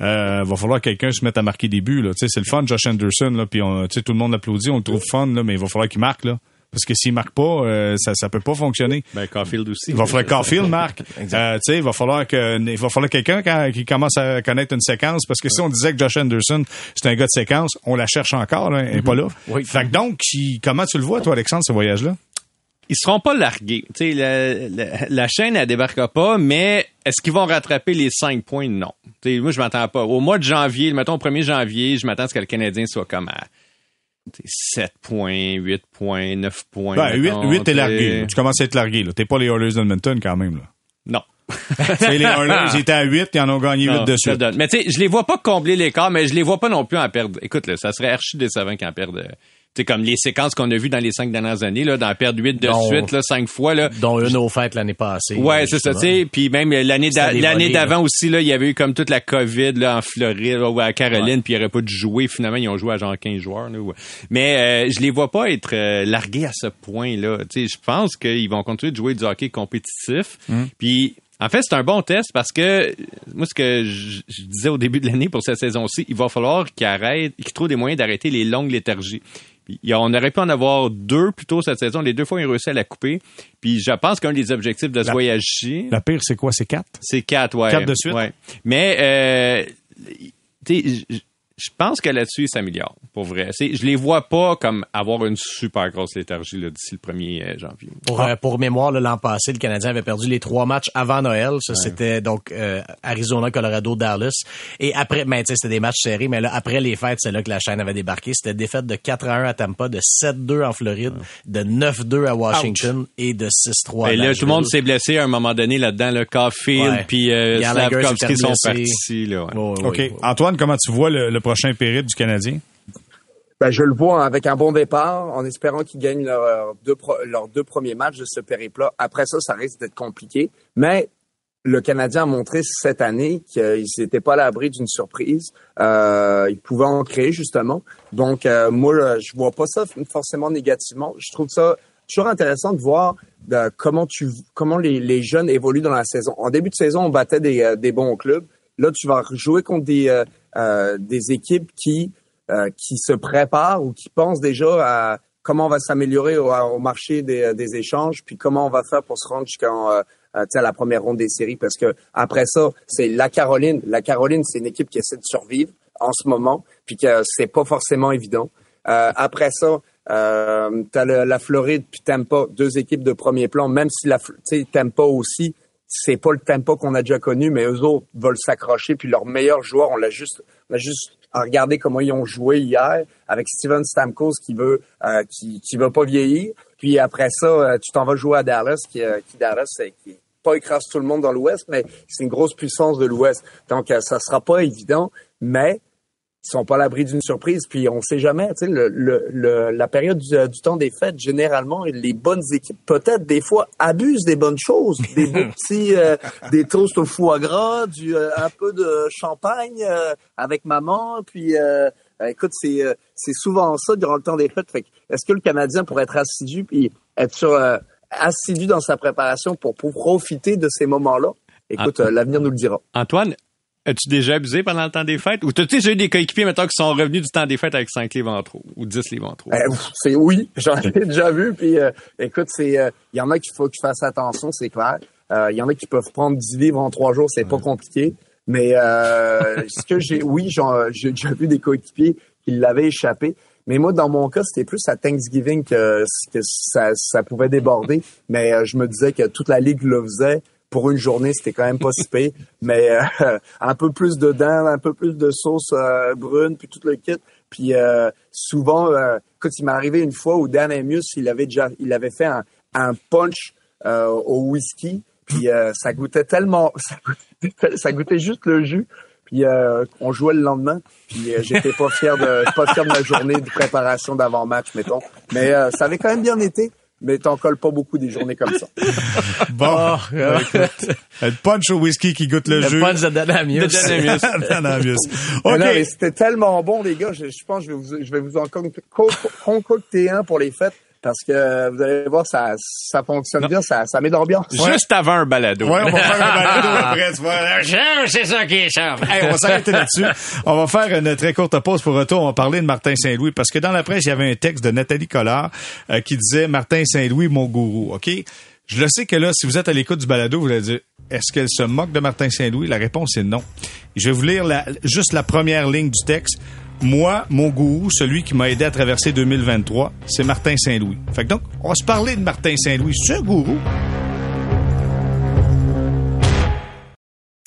A: Euh, va falloir que quelqu'un se mette à marquer des buts. Là. Tu sais, C'est le fun, Josh Anderson, là, puis on- tu sais, tout le monde l'applaudit, on le trouve fun, là, mais il va falloir qu'il marque. Là. Parce que s'il marque pas, euh, ça ça peut pas fonctionner.
D: Ben, Caulfield aussi.
A: Il va falloir que Caulfield marque. Euh, tu sais, il va falloir que il va falloir quelqu'un quand- qui commence à connaître une séquence parce que si on disait que Josh Anderson c'est un gars de séquence, on la cherche encore, là, elle est pas là.
B: Oui.
A: Fait que donc, comment tu le vois toi, Alexandre, ce voyage-là?
D: Ils seront pas largués. Tu sais, la, la, la chaîne, elle débarquera pas, mais est-ce qu'ils vont rattraper les cinq points? Non. Tu sais, moi, je m'attends pas. Au mois de janvier, mettons au 1er janvier, je m'attends à ce que le Canadien soit comme à 7 points, 8 points, 9 points.
A: Ben, 8,
D: mettons,
A: 8 t'es largué. Tu commences à être largué. T'es pas les Oilers d'Edmonton quand même. Là.
D: Non.
A: Les Oilers, ils étaient à 8, ils en ont gagné 8
D: Non,
A: de
D: ça
A: suite.
D: Mais tu sais, je les vois pas combler l'écart, mais je les vois pas non plus en perdre. Écoute, là, ça serait archi décevant qu'ils en perdent. Sais, comme les séquences qu'on a vues dans les cinq dernières années, là, d'en perdre 8 de
B: Dont-
D: suite, là, cinq fois, là.
B: Dont une aux fêtes l'année passée.
D: Ouais, c'est ça, tu sais. Puis même l'année d'avant aussi, là, il y avait eu comme toute la COVID là, en Floride ou à Caroline, puis il aurait pas dû jouer. Finalement, ils ont joué à genre 15 joueurs. Là, ouais. Mais euh, je les vois pas être euh, largués à ce point-là. Tu sais, je pense qu'ils vont continuer de jouer du hockey compétitif. Puis en fait, c'est un bon test parce que moi, ce que je, je disais au début de l'année pour cette saison-ci, il va falloir qu'ils arrêtent, qu'ils trouvent des moyens d'arrêter les longues léthargies. On aurait pu en avoir deux plus tôt cette saison. Les deux fois, ils réussi à la couper. Puis je pense qu'un des objectifs de ce
A: La-
D: voyage-ci,
A: La pire, c'est quoi? C'est 4?
D: c'est quatre, ouais.
A: Quatre de suite?
D: Ouais. Mais euh, tu sais, je pense que là-dessus, il s'améliore, pour vrai. C'est, je les vois pas comme avoir une super grosse léthargie là, d'ici le 1er euh, janvier.
B: Pour, euh, pour mémoire, l'an passé, le Canadien avait perdu les trois matchs avant Noël. Ça, c'était donc euh, Arizona, Colorado, Dallas. Et après, ben, c'était des matchs serrés, mais là, après les fêtes, c'est là que la chaîne avait débarqué. C'était défaite de 4 1 à Tampa, de 7-2 en Floride, de 9-2 à Washington et de 6-3
D: Et là, tout le monde s'est blessé à un moment donné là-dedans. Le Caulfield puis euh, Slavkovski sont partis. Là, ouais.
B: Ouais, ouais,
A: OK.
B: ouais.
A: Antoine, comment tu vois le, le prochain périple du Canadien?
C: Ben, je le vois avec un bon départ, en espérant qu'ils gagnent leurs deux, leurs deux premiers matchs de ce périple-là. Après ça, ça risque d'être compliqué. Mais le Canadien a montré cette année qu'ils n'étaient pas à l'abri d'une surprise. Euh, ils pouvaient en créer, justement. Donc, euh, moi, je vois pas ça forcément négativement. Je trouve ça toujours intéressant de voir de comment tu comment les, les jeunes évoluent dans la saison. En début de saison, on battait des, euh, des bons clubs. Là, tu vas jouer contre des, euh, euh, des équipes qui euh, qui se préparent ou qui pensent déjà à comment on va s'améliorer au, marché des, des échanges, puis comment on va faire pour se rendre jusqu'en euh, euh, la première ronde des séries. Parce que après ça, c'est la Caroline. La Caroline, c'est une équipe qui essaie de survivre en ce moment, puis que c'est pas forcément évident. Euh, après ça, euh, t'as la Floride puis Tampa, deux équipes de premier plan. Même si la, Tampa aussi, c'est pas le Tampa qu'on a déjà connu, mais eux autres veulent s'accrocher. Puis leurs meilleurs joueurs, on l'a juste, on a juste à regarder comment ils ont joué hier avec Steven Stamkos qui veut, euh, qui, qui veut pas vieillir. Puis après ça, euh, tu t'en vas jouer à Dallas, qui, euh, qui Dallas, c'est qui pas écrase tout le monde dans l'Ouest, mais c'est une grosse puissance de l'Ouest. Donc euh, ça sera pas évident, mais ils sont pas à l'abri d'une surprise. Puis on sait jamais, tu sais, le, le, le- la période du, du temps des fêtes, généralement, les bonnes équipes, peut-être des fois, abusent des bonnes choses, des beaux petits, euh, des toasts au foie gras, du euh, un peu de champagne euh, avec maman, puis. Euh, euh, écoute, c'est euh, c'est souvent ça durant le temps des fêtes. Fait est-ce que le Canadien pourrait être assidu puis être sur euh, assidu dans sa préparation pour, pour profiter de ces moments-là? Écoute, euh, l'avenir nous le dira.
D: Antoine, as-tu déjà abusé pendant le temps des fêtes? Ou t'as-tu déjà eu des coéquipiers, maintenant qui sont revenus du temps des fêtes avec 5 livres en trop? Ou 10 livres en trop?
C: Euh, c'est oui, j'en ai déjà vu. Puis euh, écoute, c'est euh, il y en a qu'il faut que tu fasses attention, c'est clair. Euh, Il y en a qui peuvent prendre 10 livres en trois jours, c'est pas compliqué. Mais euh, ce que j'ai, oui, j'en- j'ai déjà vu des coéquipiers qui l'avaient échappé. Mais moi, dans mon cas, c'était plus à Thanksgiving que, que ça, ça pouvait déborder. Mais euh, je me disais que toute la ligue le faisait. Pour une journée, c'était quand même pas si pire. Mais euh, un peu plus de dents, un peu plus de sauce euh, brune, puis tout le kit. Puis euh, souvent, euh, écoute, il m'est arrivé une fois où Dan Amius, il avait déjà, il avait fait un, un punch euh, au whisky, puis euh, ça goûtait tellement, ça goûtait, ça goûtait juste le jus. Puis euh, on jouait le lendemain, puis euh, j'étais pas fier de, pas fier de ma journée de préparation d'avant-match, mettons. Mais euh, ça avait quand même bien été. Mais t'en colles pas beaucoup des journées comme ça.
A: Bon, euh, écoute, le punch au whisky qui goûte le,
B: Le
A: jus.
B: punch de Danamius.
D: De
A: OK.
C: c'était tellement bon, les gars. Je, je pense que je vais vous, je vais vous en con- co- concocter un pour les fêtes parce que vous allez voir, ça, ça fonctionne bien, ça, ça met d'ambiance.
D: Juste avant un balado.
A: Ouais, on va faire un balado après. Tu vois.
D: C'est ça qui est.
A: Hey, on va s'arrêter là-dessus. On va faire une très courte pause pour retour. On va parler de Martin Saint-Louis parce que dans la presse, il y avait un texte de Nathalie Collard euh, qui disait Martin Saint-Louis, mon gourou. OK? Je le sais que là, si vous êtes à l'écoute du balado, vous allez dire est-ce qu'elle se moque de Martin Saint-Louis? La réponse est non. Je vais vous lire la- juste la première ligne du texte. Moi, mon gourou, celui qui m'a aidé à traverser 2023, c'est Martin Saint-Louis. Fait que donc, on va se parler de Martin Saint-Louis, ce gourou.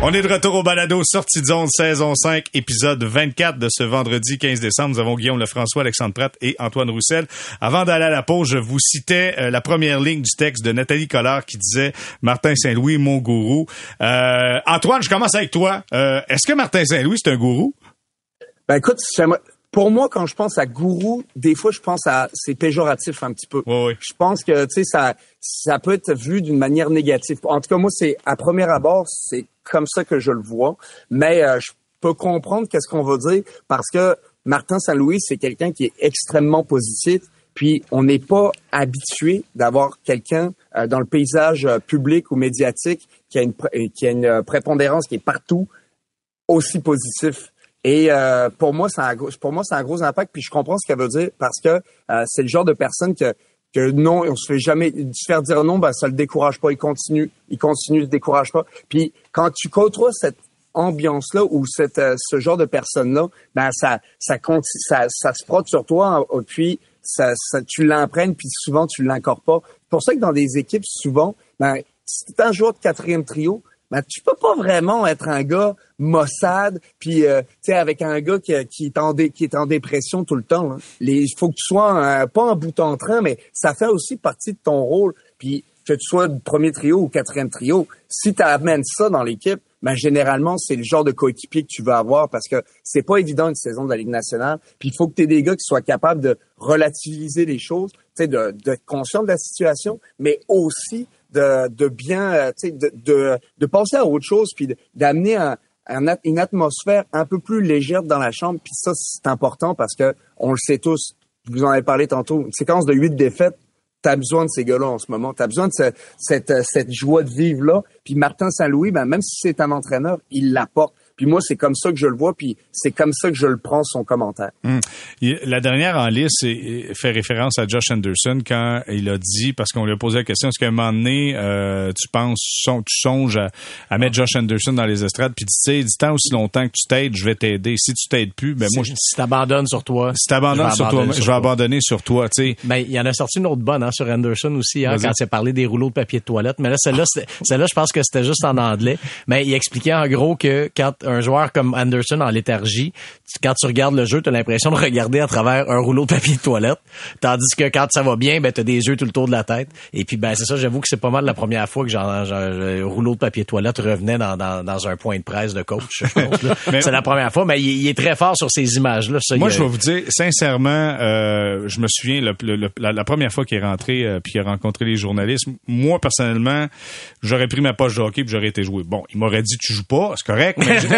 A: On est de retour au balado Sortie de zone saison 5 épisode 24 de ce vendredi 15 décembre. Nous avons Guillaume Lefrançois, Alexandre Pratt et Antoine Roussel. Avant d'aller à la pause, je vous citais euh, la première ligne du texte de Nathalie Collard qui disait Martin Saint-Louis, mon gourou. Euh, Antoine, je commence avec toi. Euh, Est-ce que Martin Saint-Louis c'est un gourou?
C: Ben écoute, pour moi, quand je pense à gourou, des fois, je pense à c'est péjoratif un petit peu.
A: Oui, oui.
C: Je pense que tu sais ça ça peut être vu d'une manière négative. En tout cas, moi, c'est à premier abord, c'est comme ça que je le vois. Mais euh, je peux comprendre qu'est-ce qu'on veut dire parce que Martin Saint-Louis, c'est quelqu'un qui est extrêmement positif. Puis on n'est pas habitué d'avoir quelqu'un euh, dans le paysage euh, public ou médiatique qui a une qui a une prépondérance qui est partout aussi positif. Et euh, pour moi, c'est un gros, pour moi, c'est un gros impact. Puis je comprends ce qu'elle veut dire parce que euh, c'est le genre de personne que que non, on se fait jamais se faire dire non, ben ça le décourage pas. Il continue, il continue, il se décourage pas. Puis quand tu côtoies cette ambiance-là ou cette euh, ce genre de personne-là, ben ça ça ça, ça se frotte sur toi. Puis ça, ça tu l'imprègnes puis souvent tu l'incorpores. C'est pour ça que dans des équipes souvent, ben si t'es un joueur de quatrième trio, ben tu peux pas vraiment être un gars Mossad, puis euh, tu sais avec un gars qui, est en dépression tout le temps. Il faut que tu sois pas en bout en train, mais ça fait aussi partie de ton rôle. Puis que tu sois premier trio ou quatrième trio, si tu amènes ça dans l'équipe, ben généralement c'est le genre de coéquipier que tu veux avoir parce que c'est pas évident une saison de la Ligue nationale. Puis il faut que tu aies des gars qui soient capables de relativiser les choses, de, conscient de la situation, mais aussi de, de bien, euh, tu de, de, de passer à autre chose, puis d'amener un, une atmosphère un peu plus légère dans la chambre. Puis ça, c'est important parce que on le sait tous. Vous en avez parlé tantôt. Une séquence de huit défaites, t'as besoin de ces gars-là en ce moment. T'as besoin de cette, cette joie de vivre-là. Puis Martin Saint-Louis, ben, même si c'est un entraîneur, il l'apporte. Puis moi, c'est comme ça que je le vois, puis c'est comme ça que je le prends, son commentaire.
A: Hum. La dernière en liste fait référence à Josh Anderson quand il a dit, parce qu'on lui a posé la question, est-ce qu'à un moment donné, euh, tu penses, tu songes à, mettre Josh Anderson dans les estrades, puis tu sais, dit tant aussi longtemps que tu t'aides, je vais t'aider. Si tu t'aides plus, ben moi...
B: Si t'abandonnes sur toi...
A: Si t'abandonnes sur toi, je vais abandonner sur toi, tu sais.
B: Ben, il y en a sorti une autre bonne, hein, sur Anderson aussi, hein, quand il a parlé des rouleaux de papier de toilette. Mais là, celle-là, celle-là, je pense que c'était juste en anglais. Mais il expliquait en gros que quand un joueur comme Anderson en léthargie, quand tu regardes le jeu, tu as l'impression de regarder à travers un rouleau de papier de toilette. Tandis que quand ça va bien, ben, tu as des yeux tout le tour de la tête. Et puis, ben, c'est ça, j'avoue que c'est pas mal la première fois que genre, un rouleau de papier de toilette revenait dans, dans, dans un point de presse de coach, je pense. c'est la première fois, mais il, est très fort sur ces images-là.
A: Moi, je vais vous dire, sincèrement, euh, je me souviens, le, la, première fois qu'il est rentré euh, puis qu'il a rencontré les journalistes, moi, personnellement, j'aurais pris ma poche de hockey puis j'aurais été joué. Bon, il m'aurait dit, tu joues pas, c'est correct, mais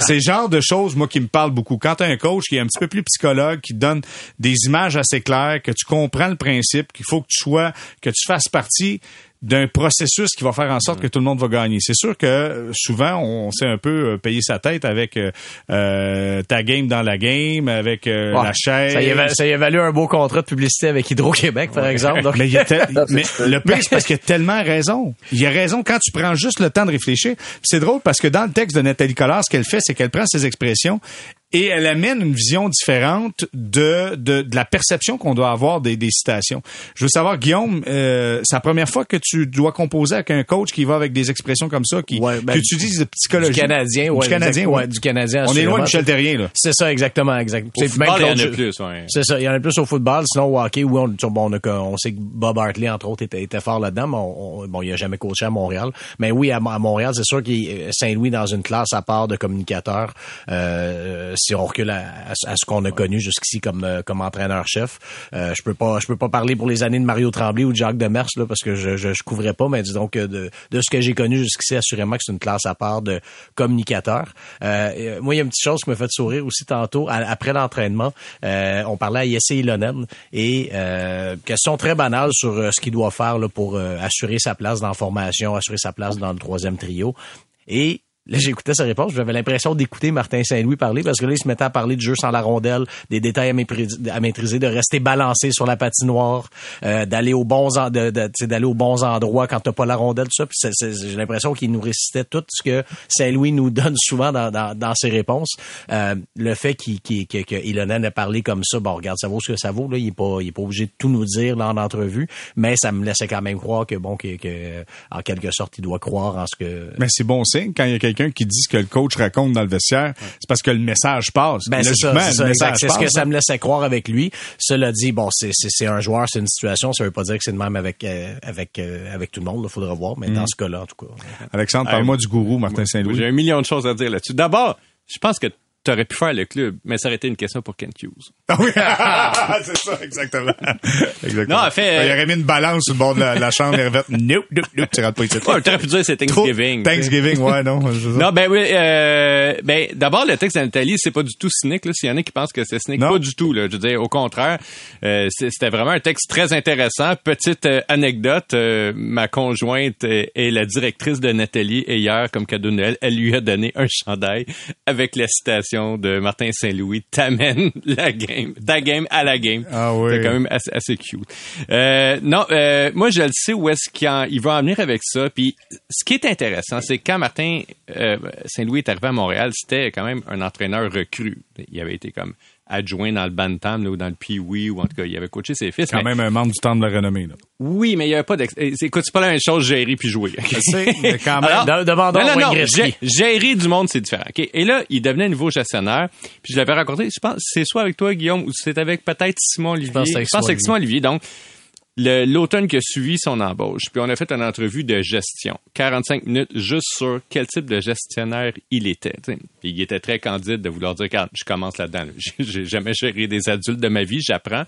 A: c'est le genre de choses, moi, qui me parle beaucoup. Quand tu as un coach qui est un petit peu plus psychologue, qui donne des images assez claires, que tu comprends le principe, qu'il faut que tu sois, que tu fasses partie d'un processus qui va faire en sorte que tout le monde va gagner. C'est sûr que euh, souvent on sait un peu euh, payer sa tête avec euh, ta game dans la game, avec la chaîne.
B: Ça, y évalue, un beau contrat de publicité avec Hydro-Québec, par exemple.
A: mais, le pire, c'est parce qu'il a tellement raison. Il a raison quand tu prends juste le temps de réfléchir. C'est drôle parce que dans le texte de Nathalie Collard, ce qu'elle fait, c'est qu'elle prend ses expressions et elle amène une vision différente de, de, de la perception qu'on doit avoir des, des, citations. Je veux savoir, Guillaume, euh, c'est la première fois que tu dois composer avec un coach qui va avec des expressions comme ça, qui,
B: ouais, ben,
A: que tu dis de psychologie.
B: Du Canadien, ouais.
A: Du Canadien,
B: ouais. Du Canadien,
A: On est loin de Michel Terrien, là.
B: C'est ça, exactement.
D: Au football, il y en a plus, ouais.
B: C'est ça, il y en a plus au football. Sinon, au hockey, oui, on, bon, on, on sait que Bob Hartley, entre autres, était, était fort là-dedans, mais on, bon, il a jamais coaché à Montréal. Mais oui, à, Montréal, c'est sûr qu'il Saint-Louis dans une classe à part de communicateurs. Euh, si on recule à, à, ce qu'on a connu jusqu'ici comme euh, comme entraîneur-chef. Euh, je peux pas je peux pas parler pour les années de Mario Tremblay ou de Jacques Demers là parce que je, je, couvrais pas, mais disons que de, de ce que j'ai connu jusqu'ici, assurément que c'est une classe à part de communicateurs. Euh, moi, il y a une petite chose qui me fait sourire aussi tantôt après l'entraînement. on parlait à Yessé Ilonen et question très banale sur ce qu'il doit faire là, pour assurer sa place dans la formation, assurer sa place dans le troisième trio. Et Là, j'écoutais sa réponse, j'avais l'impression d'écouter Martin Saint-Louis parler parce que là, il se mettait à parler de jeu sans la rondelle, des détails à, maîtriser, de rester balancé sur la patinoire, euh, d'aller aux bons endroits quand t'as pas la rondelle, tout ça. J'ai l'impression qu'il nous récitait tout ce que Saint-Louis nous donne souvent dans, ses réponses. Euh, le fait qu'il qu qu parlé comme ça, bon, regarde, ça vaut ce que ça vaut. Là, il est pas, obligé de tout nous dire là en entrevue, mais ça me laissait quand même croire que bon, que, que en quelque sorte, il doit croire en ce que.
A: Mais c'est bon signe quand il y a quelqu'un qui dit ce que le coach raconte dans le vestiaire, c'est parce que le message passe.
B: Ben, c'est ça, c'est ce que ça me laissait croire avec lui. Cela dit, bon, c'est un joueur, c'est une situation, ça veut pas dire que c'est le même avec euh, avec euh, avec tout le monde, il faudra voir, mais dans mm. ce cas-là, en tout cas.
A: Alexandre, parle-moi du gourou Martin Saint-Louis.
D: J'ai un million de choses à dire là-dessus. D'abord, je pense que t'aurais pu faire le club, mais ça aurait été une question pour Kent Hughes.
A: Ah oui, c'est ça, exactement. exactement.
D: Non, en fait,
A: Il aurait mis une balance sur le bord de la, la chambre, il aurait fait, nope, nope, nope, tu rentres pas ici.
D: Ouais, t'aurais pu dire c'est Thanksgiving.
A: Trop- Thanksgiving, ouais, non.
D: Non, ben oui, euh, ben d'abord le texte en Italie, c'est pas du tout cynique. Là, s'il y en a qui pensent que c'est cynique,
A: Non.
D: pas du tout. Là, je veux dire, au contraire, euh, c'était vraiment un texte très intéressant. Petite euh, anecdote, euh, ma conjointe euh, est la directrice de Nathalie et hier, comme cadeau de Noël, elle lui a donné un chandail avec la citation de Martin Saint-Louis "T'amènes la game, ta game à la game".
A: Ah oui.
D: C'est quand même assez, assez cute. Euh, non, euh, moi je le sais où est-ce qu'il va en venir avec ça. Puis ce qui est intéressant, c'est quand Martin euh, Saint-Louis est arrivé à Montréal, c'était quand même un entraîneur recru. Il avait été comme adjoint dans le Bantam là, ou dans le Pee-Wee ou en tout cas, il avait coaché ses fils.
A: Quand
D: mais-
A: même un membre du temps de la renommée, là.
D: Oui, mais il n'y avait pas d'ex... eh, c'est- Écoute, c'est pas la même chose gérer puis jouer. ok?
A: Je sais, mais quand même.
D: Alors,
B: demandons
D: non, non, gérer du monde, c'est différent. ok? Et là, il devenait nouveau gestionnaire. Puis je l'avais raconté, je pense, c'est soit avec toi, Guillaume, ou c'est avec peut-être Simon Olivier.
B: pense que c'est
D: Je pense que c'est avec
B: Simon
D: Olivier. Donc, l'automne qui a suivi son embauche. Puis on a fait une entrevue de gestion. 45 minutes juste sur quel type de gestionnaire il était. Puis il était très candide de vouloir dire, regarde, je commence là-dedans. là. J'ai- J'ai jamais géré des adultes de ma vie, j'apprends.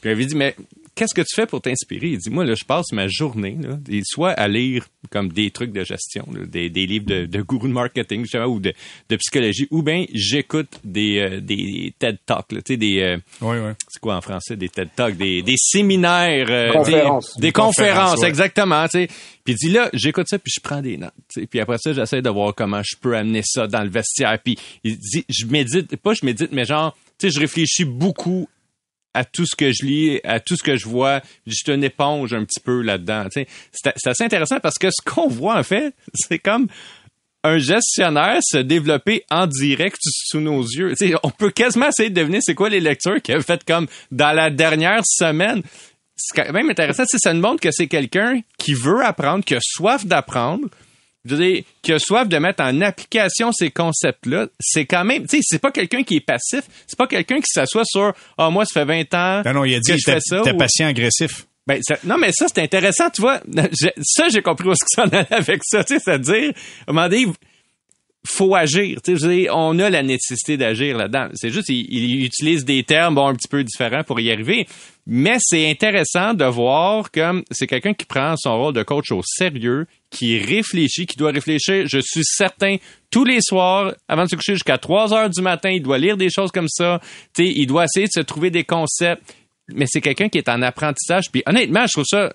D: Puis il avait dit, mais qu'est-ce que tu fais pour t'inspirer? Il dit, moi, là, je passe ma journée, là, et soit à lire comme des trucs de gestion, là, des, des livres de, de gourous de marketing, justement, ou de, de psychologie, ou bien j'écoute des, euh, des TED Talks, là, tu sais, des... euh,
A: Oui, oui.
D: c'est quoi en français des TED Talks, des, des séminaires, euh,
C: Conférences.
D: des, des
A: Des
D: conférences,
A: conférences, ouais.
D: exactement. Tu sais. Puis il dit là, j'écoute ça puis je prends des notes. tu sais. Puis après ça, j'essaie de voir comment je peux amener ça dans le vestiaire. Puis il dit, je médite, pas je médite, mais genre, tu sais, je réfléchis beaucoup à tout ce que je lis, à tout ce que je vois. Je une éponge un petit peu là-dedans. C'est assez intéressant parce que ce qu'on voit en fait, c'est comme un gestionnaire se développer en direct sous nos yeux. On peut quasiment essayer de deviner c'est quoi les lectures qu'il a faites comme dans la dernière semaine. C'est quand même intéressant. Ça nous montre que c'est quelqu'un qui veut apprendre, qui a soif d'apprendre. Je veux dire, qui a soif de mettre en application ces concepts-là, c'est quand même, tu sais, c'est pas quelqu'un qui est passif, c'est pas quelqu'un qui s'assoit sur, ah, moi, ça fait 20 ans
A: Non, non, il a dit
D: que je fais ça. ou-
A: patient agressif.
D: ben, ça- non, mais ça, c'est intéressant, tu vois. Ça, j'ai compris où est-ce que ça en allait avec ça. Tu sais, c'est-à-dire, à un moment donné, faut agir. Tu sais, je veux dire, on a la nécessité d'agir là-dedans. C'est juste, il, il utilise des termes bon, un petit peu différents pour y arriver. Mais c'est intéressant de voir comme c'est quelqu'un qui prend son rôle de coach au sérieux, qui réfléchit, qui doit réfléchir, je suis certain, tous les soirs, avant de se coucher jusqu'à 3 heures du matin, il doit lire des choses comme ça. Tu sais, il doit essayer de se trouver des concepts. Mais c'est quelqu'un qui est en apprentissage. Puis honnêtement, je trouve ça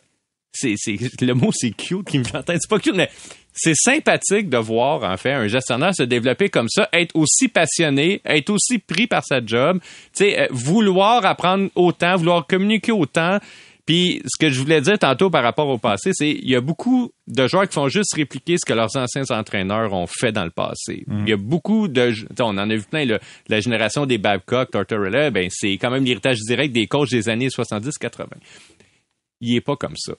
D: c'est, le mot c'est cute qui me vient en. C'est pas cute, mais c'est sympathique de voir, en fait, un gestionnaire se développer comme ça, être aussi passionné, être aussi pris par sa job, tu sais, euh, vouloir apprendre autant, vouloir communiquer autant. Puis, ce que je voulais dire tantôt par rapport au passé, c'est il y a beaucoup de joueurs qui font juste répliquer ce que leurs anciens entraîneurs ont fait dans le passé. Il y a beaucoup de... On en a vu plein, là, la génération des Babcock, Tortorella, ben, c'est quand même l'héritage direct des coachs des années 70-80. Il est pas comme ça.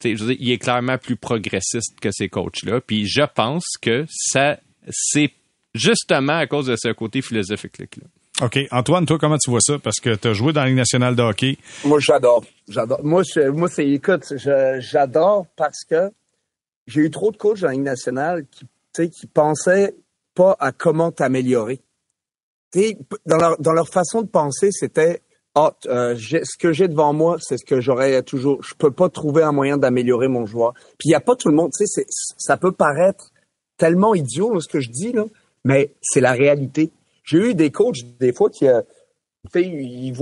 D: Tu sais, je veux dire, il est clairement plus progressiste que ces coachs-là. Puis je pense que ça, c'est justement à cause de ce côté philosophique-là.
A: OK. Antoine, toi, comment tu vois ça? Parce que tu as joué dans la Ligue nationale de hockey.
C: Moi, j'adore. J'adore. Moi, moi, c'est, écoute, j'adore parce que j'ai eu trop de coachs dans la Ligue nationale qui, qui pensaient pas à comment t'améliorer. Dans leur, dans leur façon de penser, c'était, ah, euh, ce que j'ai devant moi, c'est ce que j'aurais toujours. Je peux pas trouver un moyen d'améliorer mon joueur. Puis il y a pas tout le monde. Ça peut paraître tellement idiot là, ce que je dis là, mais c'est la réalité. J'ai eu des coachs des fois qui, euh, ils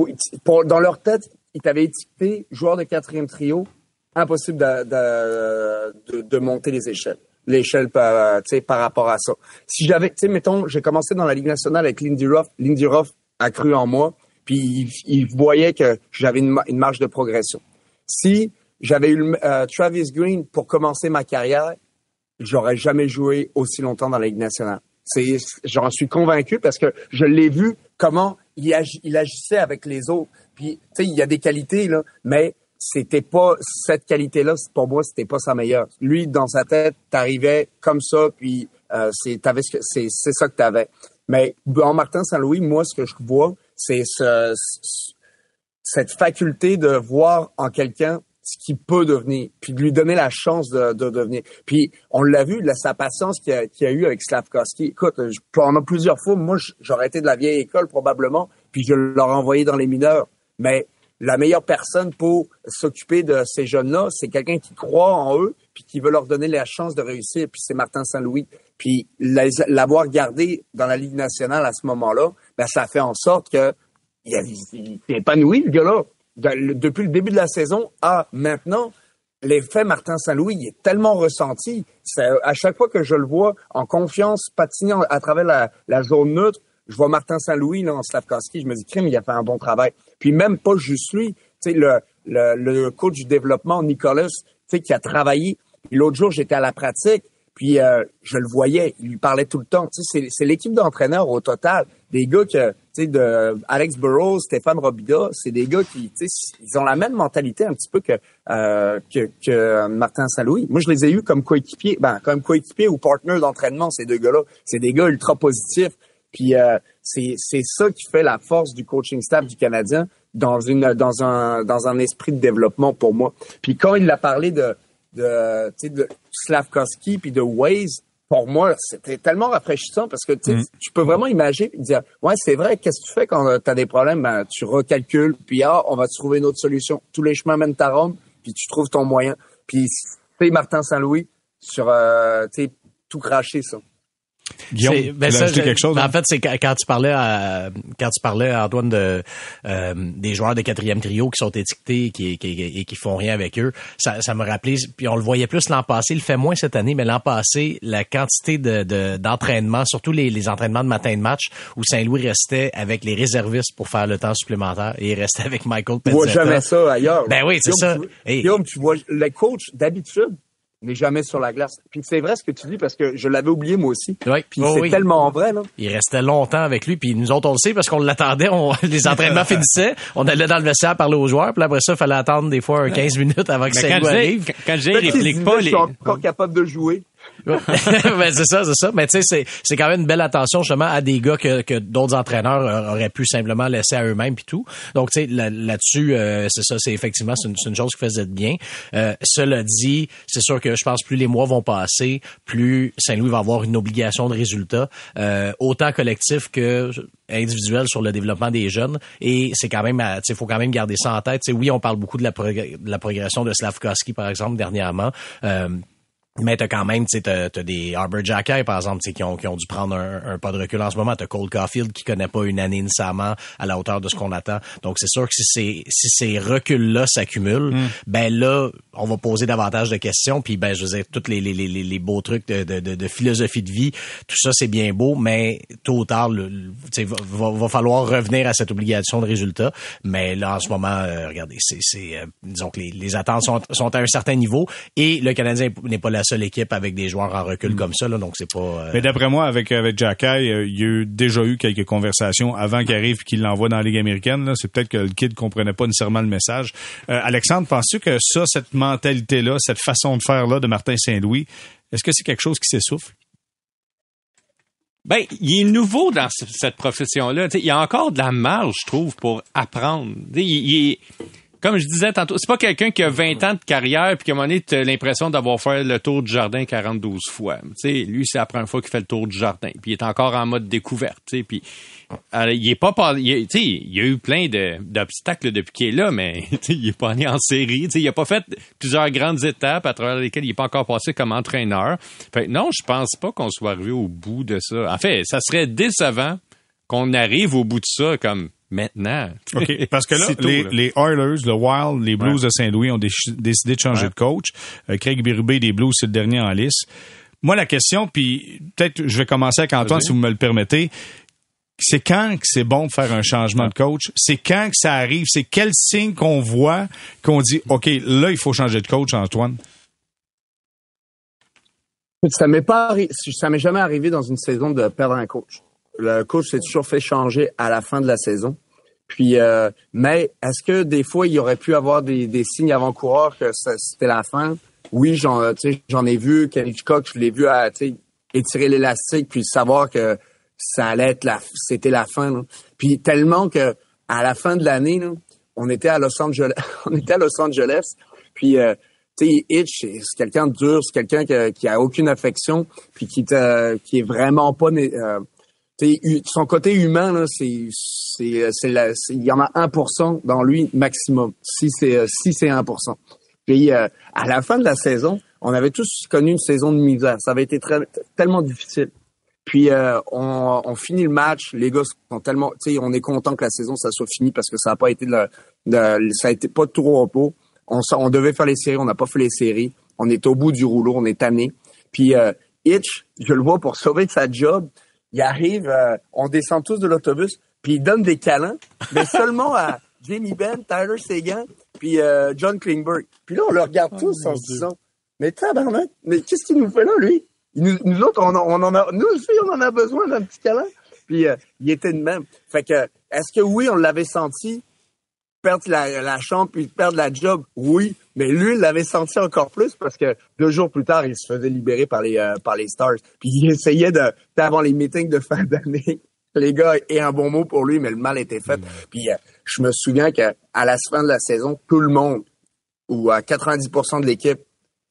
C: pour- dans leur tête, ils t'avaient étiqueté joueur de quatrième trio, impossible de, de, de, de monter les échelles. L'échelle par, par rapport à ça. Si j'avais, tu sais, mettons, j'ai commencé dans la Ligue nationale avec Lindy Ruff. Lindy Ruff a cru en moi, puis il, voyait que j'avais une, une marge de progression. Si j'avais eu euh, Travis Green pour commencer ma carrière, j'aurais jamais joué aussi longtemps dans la Ligue nationale. C'est, j'en suis convaincu parce que je l'ai vu comment il, agi- il agissait avec les autres. Puis, tu sais, il y a des qualités là, mais c'était pas cette qualité-là. Pour moi, c'était pas sa meilleure. Lui, dans sa tête, t'arrivais comme ça, puis euh, c'est, t'avais ce que, c'est, c'est ça que t'avais. Mais en Martin Saint-Louis, moi, ce que je vois, c'est ce, ce- cette faculté de voir en quelqu'un ce qu'il peut devenir, puis de lui donner la chance de, de devenir. Puis on l'a vu, là, sa patience qu'il a, qu'il a eu avec Slavkovski. Écoute, je, plusieurs fois, moi, j'aurais été de la vieille école probablement, puis je l'aurais envoyé dans les mineurs. Mais la meilleure personne pour s'occuper de ces jeunes-là, c'est quelqu'un qui croit en eux, puis qui veut leur donner la chance de réussir, puis c'est Martin Saint-Louis. Puis l'avoir gardé dans la Ligue nationale à ce moment-là, ben ça fait en sorte que il, il, il épanoui, le gars-là depuis le début de la saison à maintenant, l'effet Martin Saint-Louis est tellement ressenti. À chaque fois que je le vois en confiance, patinant à travers la, zone neutre, je vois Martin Saint-Louis en Slavkowski, je me dis, crime, il a fait un bon travail. Puis même pas juste lui, sais, le, le, coach du développement, Nicolas, qui a travaillé. L'autre jour, j'étais à la pratique, puis euh, je le voyais, il lui parlait tout le temps. Tu sais, c'est l'équipe d'entraîneurs au total, des gars que, tu sais, de Alex Burrows, Stéphane Robida, c'est des gars qui, tu sais, ils ont la même mentalité un petit peu que euh, que, que Martin Saint-Louis. Moi, je les ai eus comme coéquipiers, ben comme coéquipiers ou partenaires d'entraînement. Ces deux gars-là, c'est des gars ultra positifs. Puis euh, c'est c'est ça qui fait la force du coaching staff du Canadien dans une dans un dans un esprit de développement pour moi. Puis quand il a parlé de de, de Slavkovski puis de Waze, pour moi, c'était tellement rafraîchissant parce que mm. tu peux vraiment imaginer et dire Ouais, c'est vrai, qu'est-ce que tu fais quand euh, tu as des problèmes? Ben, tu recalcules, puis ah, on va trouver une autre solution. Tous les chemins mènent à Rome, puis tu trouves ton moyen. Puis tu Martin Saint-Louis sur euh, tout cracher ça.
A: Guillaume, ben ça, quelque chose?
B: Ben, en fait, c'est quand tu parlais à, quand tu parlais Antoine de euh, des joueurs de quatrième trio qui sont étiquetés qui, qui, et qui font rien avec eux, ça, ça me rappelait. Puis on le voyait plus l'an passé, il le fait moins cette année, mais l'an passé, la quantité de d'entraînement, surtout les, les entraînements de matin de match, où Saint-Louis restait avec les réservistes pour faire le temps supplémentaire et il restait avec Michael Pezzetta.
C: Tu vois jamais ça ailleurs.
B: Ben oui, c'est ça.
C: Guillaume, tu vois, les coachs d'habitude mais jamais sur la glace. Puis c'est vrai ce que tu dis parce que je l'avais oublié moi aussi.
B: Oui.
C: Puis oh c'est tellement vrai là.
B: Il restait longtemps avec lui puis nous autres on le sait parce qu'on l'attendait, on, les entraînements finissaient, on allait dans le vestiaire parler aux joueurs, puis après ça il fallait attendre des fois 15 minutes avant que ça arrive.
D: Quand j'ai réplique pas
C: les je suis encore capable de jouer.
B: ben, c'est ça, c'est ça. Mais tu sais, c'est, c'est quand même une belle attention justement à des gars que, que d'autres entraîneurs auraient pu simplement laisser à eux-mêmes puis tout. Donc tu sais, là, là-dessus, euh, c'est ça, c'est effectivement c'est une, une, chose qui faisait de bien. Euh, cela dit, c'est sûr que je pense plus les mois vont passer, plus Saint-Louis va avoir une obligation de résultat, euh, autant collectif que individuel sur le développement des jeunes et c'est quand même il faut quand même garder ça en tête. oui, on parle beaucoup de la, de la progression de Slavkovski par exemple dernièrement. Euh, mais t'as quand même, tu t'as, as des Arbor Jackay, par exemple, qui ont, qui ont dû prendre un, pas de recul en ce moment. T'as Cole Caulfield qui connaît pas une année nécessairement à la hauteur de ce qu'on attend. Donc, c'est sûr que si ces, si ces reculs-là s'accumulent, mm. ben là, on va poser davantage de questions. Puis, ben, je veux dire, tous les, les, les, les beaux trucs de, de, de, philosophie de vie, tout ça, c'est bien beau, mais tôt ou tard, le, va, va, falloir revenir à cette obligation de résultat. Mais là, en ce moment, euh, regardez, c'est, c'est euh, disons que les, les attentes sont, sont à un certain niveau et le Canadien n'est pas la seule équipe avec des joueurs en recul mm. comme ça, là, donc c'est pas. Euh,
A: Mais d'après moi, avec avec Jacky, euh, il y a eu, déjà eu quelques conversations avant qu'il arrive et qu'il l'envoie dans la Ligue américaine. C'est peut-être que le kid comprenait pas nécessairement le message. Euh, Alexandre, penses-tu que ça, cette mentalité-là, cette façon de faire là de Martin Saint-Louis, est-ce que c'est quelque chose qui s'essouffle?
D: Ben, il est nouveau dans cette profession-là. Il y a encore de la marge, je trouve, pour apprendre. Il, il, comme je disais tantôt, c'est pas quelqu'un qui a 20 ans de carrière puis qui a un l'impression d'avoir fait le tour du jardin 42 fois. Tu sais, lui, c'est la première fois qu'il fait le tour du jardin. Puis il est encore en mode découverte. Puis il est pas par, il, il y a eu plein d'obstacles depuis qu'il est là, mais il est pas né en série. Tu sais, il a pas fait plusieurs grandes étapes à travers lesquelles il est pas encore passé comme entraîneur. Fait, non, je pense pas qu'on soit arrivé au bout de ça. En fait, ça serait décevant qu'on arrive au bout de ça comme maintenant.
A: OK, parce que là, les, Oilers, le Wild, les Blues de Saint-Louis ont décidé de changer de coach. Euh, Craig Berube des Blues, c'est le dernier en lice. Moi, la question, puis peut-être je vais commencer avec Antoine, si vous me le permettez. C'est quand que c'est bon de faire un changement de coach? C'est quand que ça arrive? C'est quel signe qu'on voit qu'on dit, OK, là, il faut changer de coach, Antoine?
C: Ça m'est pas ça m'est jamais arrivé dans une saison de perdre un coach le coach s'est toujours fait changer à la fin de la saison. Puis, euh, mais est-ce que des fois il aurait pu avoir des, signes avant-coureurs que c'était la fin? Oui, j'en, euh, j'en ai vu. Kenny Hitchcock, je l'ai vu à, étirer l'élastique puis savoir que ça allait être la, c'était la fin. Puis tellement que à la fin de l'année, on était à Los Angeles, on était à Los Angeles. Puis, euh, tu sais, Hitch, c'est quelqu'un de dur, c'est quelqu'un qui, qui a aucune affection, puis qui, te, qui est vraiment pas... Euh, son côté humain, là, c'est... c'est, euh, c'est Il y en a 1% dans lui maximum, si c'est euh, si c'est 1%. Puis euh, à la fin de la saison, on avait tous connu une saison de misère. Ça avait été très, tellement difficile. Puis on, on finit le match, les gars sont tellement, tu sais, on est content que la saison ça soit fini parce que ça a pas été de, de- ça a été pas de tout repos. On, on devait faire les séries, on n'a pas fait les séries. On est au bout du rouleau, on est tanné. Puis euh, Hitch, je le vois pour sauver sa job, il arrive, euh, on descend tous de l'autobus, puis il donne des câlins, mais seulement à Jamie Benn, Tyler Sagan, puis euh, John Klingberg. Puis là, on le regarde tous en se disant, mais tabarnak, mais qu'est-ce qu'il nous fait là, lui? Nous, nous autres, on, en- on en a, nous aussi, on en a besoin d'un petit câlin. Puis euh, il était de même. Fait que, est-ce que oui, on l'avait senti perdre la, la chambre puis perdre la job? Oui, mais lui, il l'avait senti encore plus parce que deux jours plus tard, il se faisait libérer par les euh, par les Stars. Puis il essayait de, avant les meetings de fin d'année, les gars aient un bon mot pour lui, mais le mal était fait. Puis euh, je me souviens qu'à la fin de la saison, tout le monde, ou à 90% de l'équipe,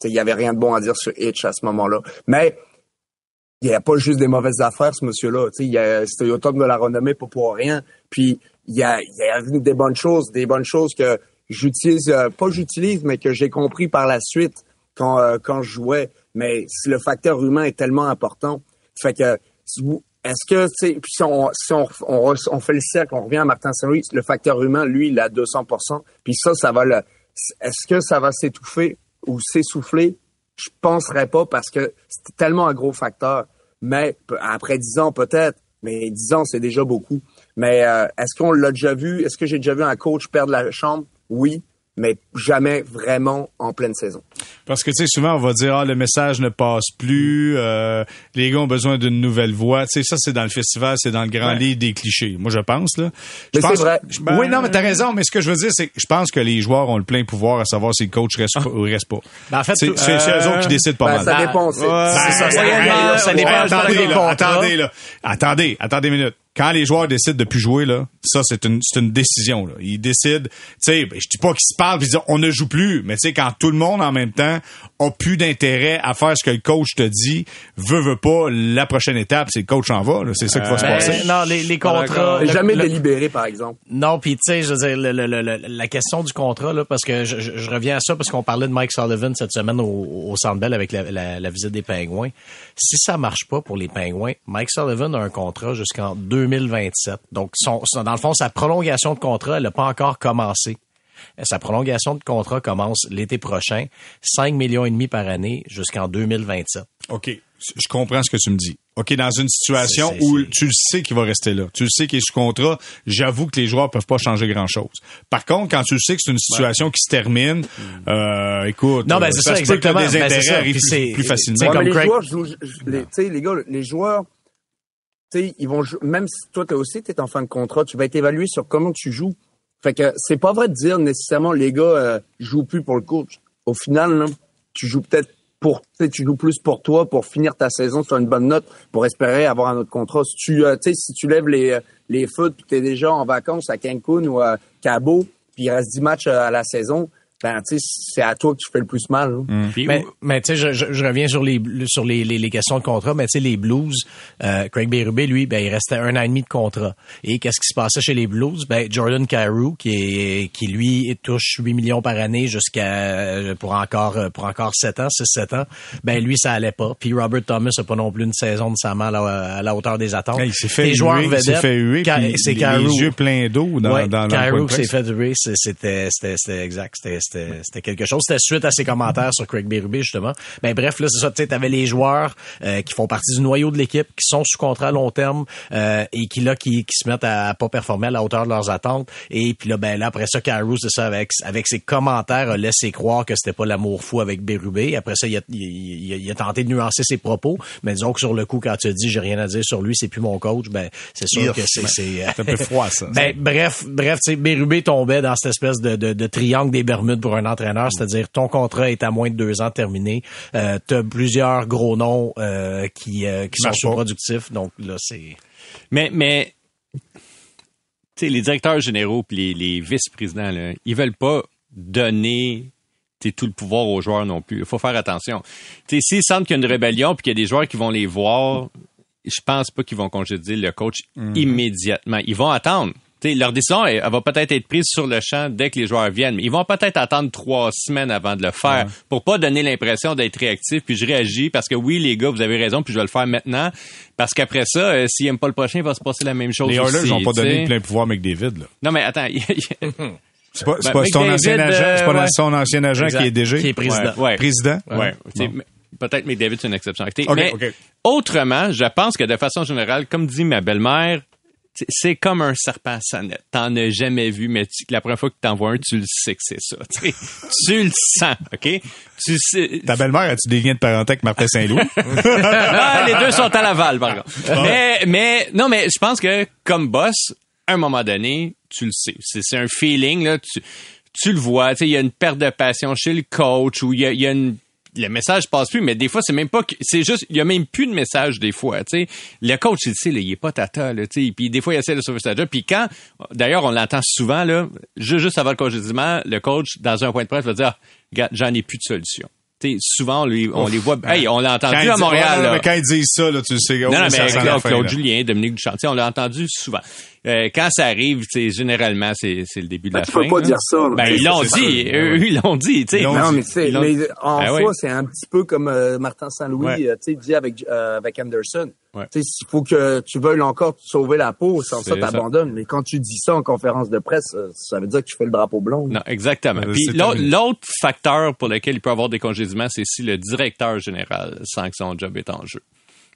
C: il y avait rien de bon à dire sur Hitch à ce moment-là. Mais il n'y a pas juste des mauvaises affaires, ce monsieur-là. Tu sais, il y a- C'était au top de la renommée pas pour rien. Puis il y a, il y a des bonnes choses, des bonnes choses que j'utilise, euh, pas j'utilise, mais que j'ai compris par la suite quand, euh, quand je jouais. Mais si le facteur humain est tellement important. Fait que est-ce que, puis si on, si on, on, on fait le cercle, on revient à Martin Saint-Louis, le facteur humain, lui, il à 200%. Puis ça, ça va le, est-ce que ça va s'étouffer ou s'essouffler? Je penserais pas parce que c'est tellement un gros facteur. Mais après 10 ans, peut-être. Mais 10 ans, c'est déjà beaucoup. Mais euh, est-ce qu'on l'a déjà vu? Est-ce que j'ai déjà vu un coach perdre la chambre? Oui, mais jamais vraiment en pleine saison.
A: Parce que, tu sais, souvent, on va dire, ah, le message ne passe plus, euh, les gars ont besoin d'une nouvelle voix. Tu sais, ça, c'est dans le festival, c'est dans le grand livre des clichés. Moi, je pense, là. Je
C: Mais
A: pense-
C: vrai.
A: je-
C: Ben-
A: oui, non, mais t'as raison, mais ce que je veux dire, c'est que je pense que les joueurs ont le plein pouvoir à savoir si le coach reste ou reste pas.
B: Ben, en fait,
A: c'est
B: euh,
A: eux autres qui décident pas
C: Ben,
A: mal.
C: ça
B: Ben,
C: dépend.
A: Ouais,
B: ça, ça
A: ouais,
B: dépend-
A: ouais,
B: ça dépend
A: ouais, attendez, là, attendez, là. Attendez, attendez une minute. Quand les joueurs décident de plus jouer, là, ça, c'est une, c'est une décision, là. Ils décident, tu sais, ben, je dis pas qu'ils se parlent pis ils disent, on ne joue plus. Mais tu sais, quand tout le monde, en même temps, a plus d'intérêt à faire ce que le coach te dit, veut, veut pas, la prochaine étape, c'est le coach en va. C'est ça qui va se
B: Ben,
A: passer.
B: non, les, les contrats. le-
C: jamais
B: le-
C: délibéré, par exemple.
B: Non, puis tu sais, je veux dire, le- le- le- le- la question du contrat, là, parce que je, je- je reviens à ça parce qu'on parlait de Mike Sullivan cette semaine au, au Centre Bell avec la, la- la visite des Pingouins. Si ça marche pas pour les Pingouins, Mike Sullivan a un contrat jusqu'en 2027. Donc, son, son- dans le fond, sa prolongation de contrat, elle n'a pas encore commencé. Sa prolongation de contrat commence l'été prochain, 5 millions et demi par année jusqu'en 2027.
A: OK. Je comprends ce que tu me dis. OK, dans une situation
B: C'est- c'est-
A: où
B: c'est-
A: tu le sais qu'il va rester là, tu le sais qu'il est sous contrat, j'avoue que les joueurs peuvent pas changer grand-chose. Par contre, quand tu le sais que c'est une situation qui se termine, euh, écoute,
B: Non, ben,
A: euh,
B: c'est
A: ça
B: exactement. Ben, c'est
A: intérêts
B: ça.
A: arrivent plus,
B: c'est-
A: plus
B: tu
A: facilement.
B: sais,
C: Ouais,
B: comme
C: les
B: Craig-
C: joueurs les, tu sais, les gars, les joueurs, tu sais, ils vont jou- même si toi, t'es aussi, t'es en fin de contrat, tu vas être évalué sur comment tu joues. Fait que c'est pas vrai de dire nécessairement les gars euh, jouent plus pour le coach. Au final, tu joues peut-être pour, tu tu joues plus pour toi, pour finir ta saison sur une bonne note, pour espérer avoir un autre contrat. Si tu, euh, tu si tu lèves les, euh, les foot, puis t'es déjà en vacances à Cancun ou à Cabo, puis il reste 10 matchs euh, à la saison, ben, tu sais, c'est à toi que tu fais le plus mal. là.
D: Puis
B: Mais, mais tu sais, je, je, je reviens sur les sur les, les, les questions de contrat, mais tu sais, les Blues, euh, Craig Berube, lui, ben, il restait un an et demi de contrat. Et qu'est-ce qui se passait chez les Blues? Ben, Jordan Carew, qui est qui lui touche 8 millions par année jusqu'à pour encore pour encore 7 ans, 6-7 ans, ben lui, ça allait pas. Puis Robert Thomas a pas non plus une saison de sa main à la, à la hauteur des attentes.
A: Hey, il s'est fait
B: Les joueurs
A: huer, il s'est
B: vedettes,
A: fait huer,
B: c'est
A: les,
B: Carew.
A: les yeux pleins d'eau dans,
B: Ouais,
A: dans, dans le
B: Carew s'est fait huer, c'est- c'était c'était c'était exact, c'était c'était c'était quelque chose. C'était suite à ses commentaires sur Craig Berube justement. Ben bref, là c'est ça, tu sais, t'avais les joueurs euh, qui font partie du noyau de l'équipe, qui sont sous contrat à long terme euh, et qui là qui, qui se mettent à, pas performer à la hauteur de leurs attentes. Et puis là ben là après ça, Carew c'est ça avec avec ses commentaires a laissé croire que c'était pas l'amour fou avec Berube. Après ça, il a, il, il a- il a tenté de nuancer ses propos, mais disons que sur le coup quand tu as dit j'ai rien à dire sur lui, c'est plus mon coach, ben c'est sûr que c'est c'est
A: un peu froid, ça.
B: ben, bref, bref, tu sais, Bérubé tombait dans cette espèce de, de, de triangle des Bermudes pour un entraîneur, c'est-à-dire ton contrat est à moins de deux ans terminé, euh, t'as plusieurs gros noms euh, qui, euh, qui sont sous-productifs, donc là c'est.
D: Mais, mais tu les directeurs généraux puis les, les vice-présidents, là, ils veulent pas donner tout le pouvoir aux joueurs non plus. Il faut faire attention. S'ils sentent qu'il y a une rébellion puis qu'il y a des joueurs qui vont les voir, je pense pas qu'ils vont congédier le coach immédiatement. Ils vont attendre. T'sais, leur décision elle, elle va peut-être être prise sur le champ dès que les joueurs viennent, mais ils vont peut-être attendre trois semaines avant de le faire pour pas donner l'impression d'être réactif. Puis je réagis parce que oui, les gars, vous avez raison, puis je vais le faire maintenant. Parce qu'après ça, euh, s'ils aiment pas le prochain, il va se passer la même chose.
A: Les Oilers n'ont pas donné plein pouvoir à McDavid. Là.
D: Non, mais attends.
A: C'est pas,
D: Ben,
A: pas son ancien agent, c'est pas
D: euh, ouais.
A: son ancien agent
B: Exact.
A: qui est DG.
B: Qui est président.
D: Ouais, ouais.
A: Président?
D: Ouais.
A: Bon.
D: Peut-être McDavid, c'est une exception. T'sais,
A: Ok,
D: mais
A: ok.
D: autrement, je pense que de façon générale, comme dit ma belle-mère, c'est comme un serpent à sonnette. T'en as jamais vu, mais tu- la première fois que t'en vois un, tu le sais que c'est ça. T'sais, tu le sens, OK? Tu sais,
A: Ta belle-mère, as-tu des liens de parenté avec Martin Saint-Louis?
D: Ah, les deux sont à Laval, par contre. Mais, mais, non, mais je pense que comme boss, à un moment donné, tu le sais. C'est, un feeling, là. Tu, tu le vois. Tu sais, il y a une perte de passion chez le coach ou il y a, il y a une, le message passe plus, mais des fois, c'est même pas que, c'est juste, il y a même plus de message des fois, tu sais. Le coach, il sait, là, il est pas tata, là, tu sais. Puis des fois, il essaie de sauver sa job. Puis quand, d'ailleurs, on l'entend souvent, là, ju- juste avant le congédiement, le coach, dans un point de presse, va dire, Regarde, j'en ai plus de solution. Tu sais, souvent, on les, on les voit, hey, on l'a entendu à Montréal,
A: ouais,
D: là.
A: mais quand ils disent ça, là, tu sais. oh,
D: Non, non, mais Claude. Julien, Dominique Duchantier, on l'a entendu souvent. Euh, quand ça arrive, c'est généralement c'est c'est le début de
C: Ben,
D: la
C: tu
D: fin.
C: peux pas
D: là.
C: dire ça, là.
D: Ben
C: Tu
D: ils l'ont dit,
C: ça.
D: eux ils l'ont dit, tu
C: Non, mais tu sais,
D: Ils l'ont
C: mais en
D: Ben
C: soi, c'est un petit peu comme euh, Martin Saint-Louis,
A: Ouais.
C: euh, tu sais, dit avec, euh, avec Anderson.
D: Ouais.
C: Tu sais, s'il faut que tu veuilles encore te sauver la peau, sans ça,
D: C'est ça.
C: t'abandonnes. Mais quand tu dis ça en conférence de presse, ça veut dire que tu fais le drapeau blond.
D: Non, exactement. Puis l'autre facteur pour lequel il peut avoir des congédiements, c'est si le directeur général sent que son job est en jeu.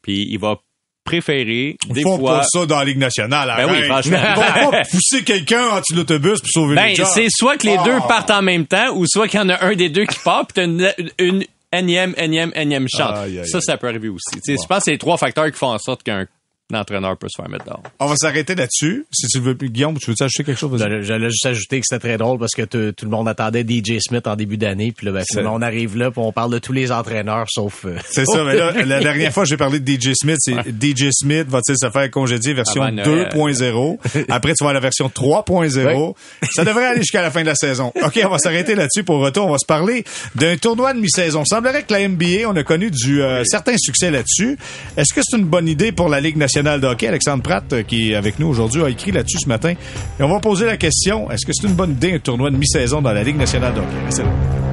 D: Puis il va préférer
A: Ils
D: des
A: font
D: fois.
A: pas ça dans la Ligue nationale.
D: Ben oui, franchement.
A: Ils vont pas pousser quelqu'un en dessous de l'autobus pour sauver
D: Ben,
A: le job.
D: c'est soit que les
A: Ah.
D: deux partent en même temps, ou soit qu'il y en a un des deux qui part, puis t'as une, une énième, énième, énième chance. Ça, ça peut arriver aussi. Tu sais, Je pense que c'est les trois facteurs qui font en sorte qu'un entraîneur peut se faire mettre dehors.
A: On va s'arrêter là-dessus. Si tu veux, Guillaume, tu veux ajouter quelque chose?
B: J'allais juste ajouter que c'était très drôle parce que tout tout le monde attendait DJ Smith en début d'année. Puis là, ben, finalement, on arrive là, puis on parle de tous les entraîneurs sauf. euh,
A: C'est ça, mais là, la dernière fois, j'ai parlé de DJ Smith, c'est DJ Smith va-t-il se faire congédier version
D: Avant Noël.
A: 2.0. Après, tu vas à la version 3.0. Ça devrait aller jusqu'à la fin de la saison. OK, on va s'arrêter là-dessus. Pour retour, on va se parler d'un tournoi de mi-saison. Semblerait que la NBA, on a connu du euh, certain succès là-dessus. Est-ce que c'est une bonne idée pour la Ligue nationale? De hockey? Alexandre Pratt, euh, qui est avec nous aujourd'hui, a écrit là-dessus ce matin. Et on va poser la question, est-ce que c'est une bonne idée un tournoi de mi-saison dans la Ligue nationale de?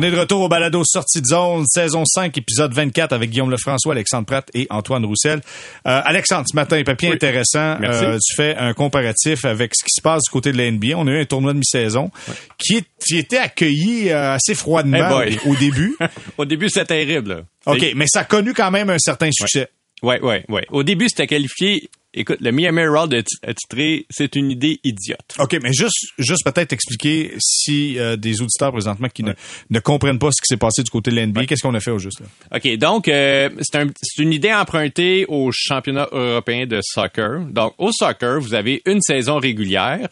A: On est de retour au balado Sortie de zone, saison 5, épisode 24 avec Guillaume Lefrançois, Alexandre Pratt et Antoine Roussel. Euh, Alexandre, ce matin, papier intéressant.
D: Merci.
A: Euh, tu fais un comparatif avec ce qui se passe du côté de la NBA. On a eu un tournoi de mi-saison qui, est- qui était accueilli euh, assez froidement
D: Hey boy.
A: au début.
D: Au début, c'était terrible.
A: OK, mais ça a connu quand même un certain succès.
D: Ouais, ouais, ouais. Au début, c'était qualifié. Écoute, le Miami Herald a ti- a titré C'est une idée idiote.
A: OK, mais juste, juste peut-être expliquer si euh, des auditeurs présentement qui ne, ne comprennent pas ce qui s'est passé du côté de la NBA, qu'est-ce qu'on a fait au juste là?
D: OK, donc, euh, c'est un- c'est une idée empruntée au championnat européen de soccer. Donc, au soccer, vous avez une saison régulière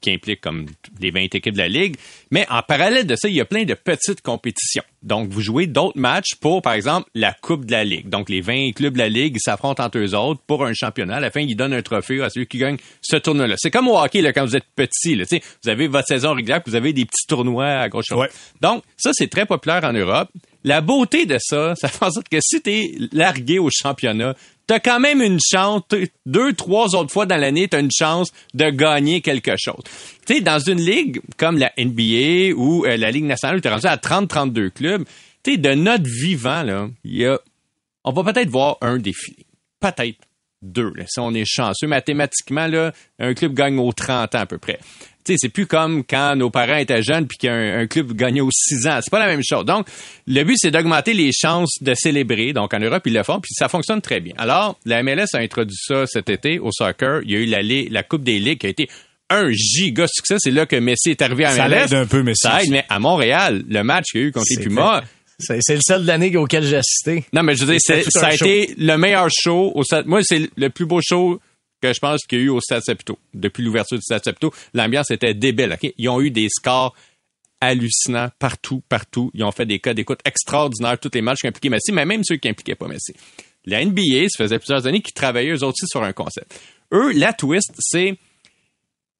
D: qui implique comme les 20 équipes de la Ligue. Mais en parallèle de ça, il y a plein de petites compétitions. Donc, vous jouez d'autres matchs pour, par exemple, la Coupe de la Ligue. Donc, les 20 clubs de la Ligue s'affrontent entre eux autres pour un championnat. À la fin, ils donnent un trophée à celui qui gagne ce tournoi-là. C'est comme au hockey, là, quand vous êtes petit. Là, Tu vous avez votre saison régulière, puis vous avez des petits tournois à gauche.
A: Ouais.
D: Donc, ça, c'est très populaire en Europe. La beauté de ça, ça fait en sorte que si t'es largué au championnat, t'as quand même une chance, deux, trois autres fois dans l'année, t'as une chance de gagner quelque chose. Tu dans une ligue comme la NBA ou euh, la Ligue nationale où t'es rendu à 30-32 clubs, tu de notre vivant, là, y a, on va peut-être voir un défi. Peut-être. deux. là. Si on est chanceux, mathématiquement, là, un club gagne aux 30 ans à peu près. Tu sais, c'est plus comme quand nos parents étaient jeunes puis qu'un un club gagnait aux 6 ans. C'est pas la même chose. Donc, le but, c'est d'augmenter les chances de célébrer. Donc, en Europe, ils le font, puis ça fonctionne très bien. Alors, la MLS a introduit ça cet été au soccer. Il y a eu la, la Coupe des Ligues qui a été un giga succès. C'est là que Messi est arrivé à
A: Ça
D: MLS.
A: l'aide un peu, Messi.
D: Ça aide, mais à Montréal, le match qu'il y a eu contre les Pumas,
B: C'est le seul de l'année auquel j'ai assisté.
D: non, mais je veux dire, ça a
B: show.
D: été le meilleur show au. Moi, c'est le plus beau show que je pense qu'il y a eu au Stade Saputo. Depuis l'ouverture du Stade Saputo, l'ambiance était débile. ok? Ils ont eu des scores hallucinants partout, partout. Ils ont fait des cas d'écoute extraordinaires, tous les matchs qui impliquaient Messi, mais même ceux qui impliquaient pas Messi. La NBA, ça faisait plusieurs années qu'ils travaillaient eux aussi sur un concept. Eux, la twist, c'est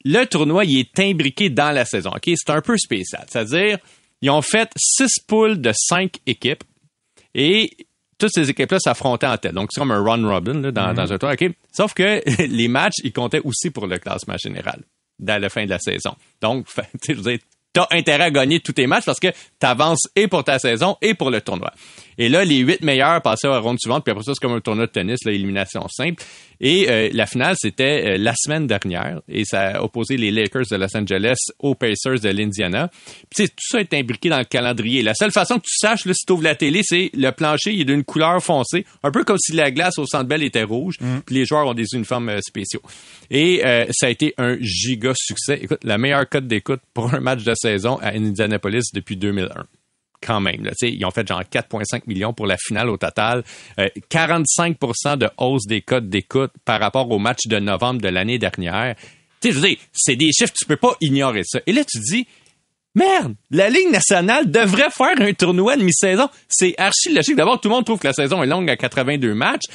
D: le tournoi, il est imbriqué dans la saison. C'est un peu spécial. C'est-à-dire, ils ont fait six poules de cinq équipes et toutes ces équipes-là s'affrontaient en tête. Donc, c'est comme un run robin là, dans, dans un tour. Sauf que les matchs, ils comptaient aussi pour le classement général dans la fin de la saison. Donc, tu t'as intérêt à gagner tous tes matchs parce que t'avances et pour ta saison et pour le tournoi. Et là, les huit meilleurs passaient à la ronde suivante, puis après ça, c'est comme un tournoi de tennis, là, élimination simple. Et euh, la finale, c'était euh, la semaine dernière, et ça a opposé les Lakers de Los Angeles aux Pacers de l'Indiana. Puis tout ça est imbriqué dans le calendrier. La seule façon que tu saches, là, si tu ouvres la télé, c'est le plancher, il est d'une couleur foncée, un peu comme si la glace au Centre Bell était rouge, puis les joueurs ont des uniformes euh, spéciaux. Et euh, ça a été un giga succès. Écoute, la meilleure cote d'écoute pour un match de saison à Indianapolis depuis 2001 quand même. Ils ont fait genre 4,5 millions pour la finale au total. Euh, 45% de hausse des codes d'écoute par rapport au match de novembre de l'année dernière. Tu sais, c'est des chiffres, tu peux pas ignorer ça. Et là, tu dis, merde, la Ligue nationale devrait faire un tournoi de mi-saison. C'est archi logique. D'abord, tout le monde trouve que la saison est longue à 82 matchs.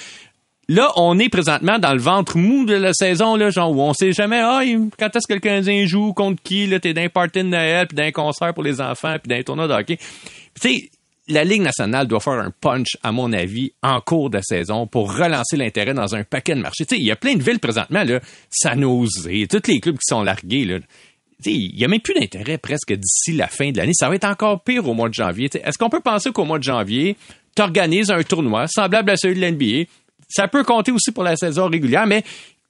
D: Là, on est présentement dans le ventre mou de la saison, là, genre où on sait jamais, ah, quand est-ce que le joue, contre qui, là, t'es d'un party de Noël, puis d'un concert pour les enfants, puis d'un tournoi de hockey. Tu sais, la Ligue nationale doit faire un punch, à mon avis, en cours de saison pour relancer l'intérêt dans un paquet de marchés. Tu sais, il y a plein de villes présentement, là, San Jose, tous les clubs qui sont largués, là. Il n'y a même plus d'intérêt presque d'ici la fin de l'année. Ça va être encore pire au mois de janvier. Est-ce qu'on peut penser qu'au mois de janvier, tu organises un tournoi semblable à celui de l'NBA? Ça peut compter aussi pour la saison régulière, mais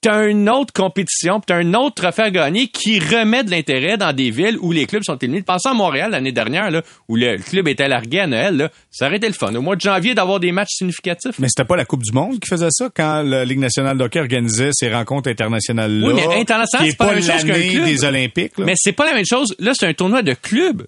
D: tu as une autre compétition, tu as un autre trophée à gagner qui remet de l'intérêt dans des villes où les clubs sont éliminés. Pensez à Montréal l'année dernière, là, où le club était largué à Noël. Là, ça aurait été le fun. Au mois de janvier, d'avoir des matchs significatifs.
A: Mais c'était pas la Coupe du Monde qui faisait ça quand la Ligue nationale de hockey organisait ces rencontres internationales-là.
D: Oui, mais international, c'est pas la même chose qu'un club.
A: des Olympiques. Là.
D: Mais c'est pas la même chose. Là, c'est un tournoi de club.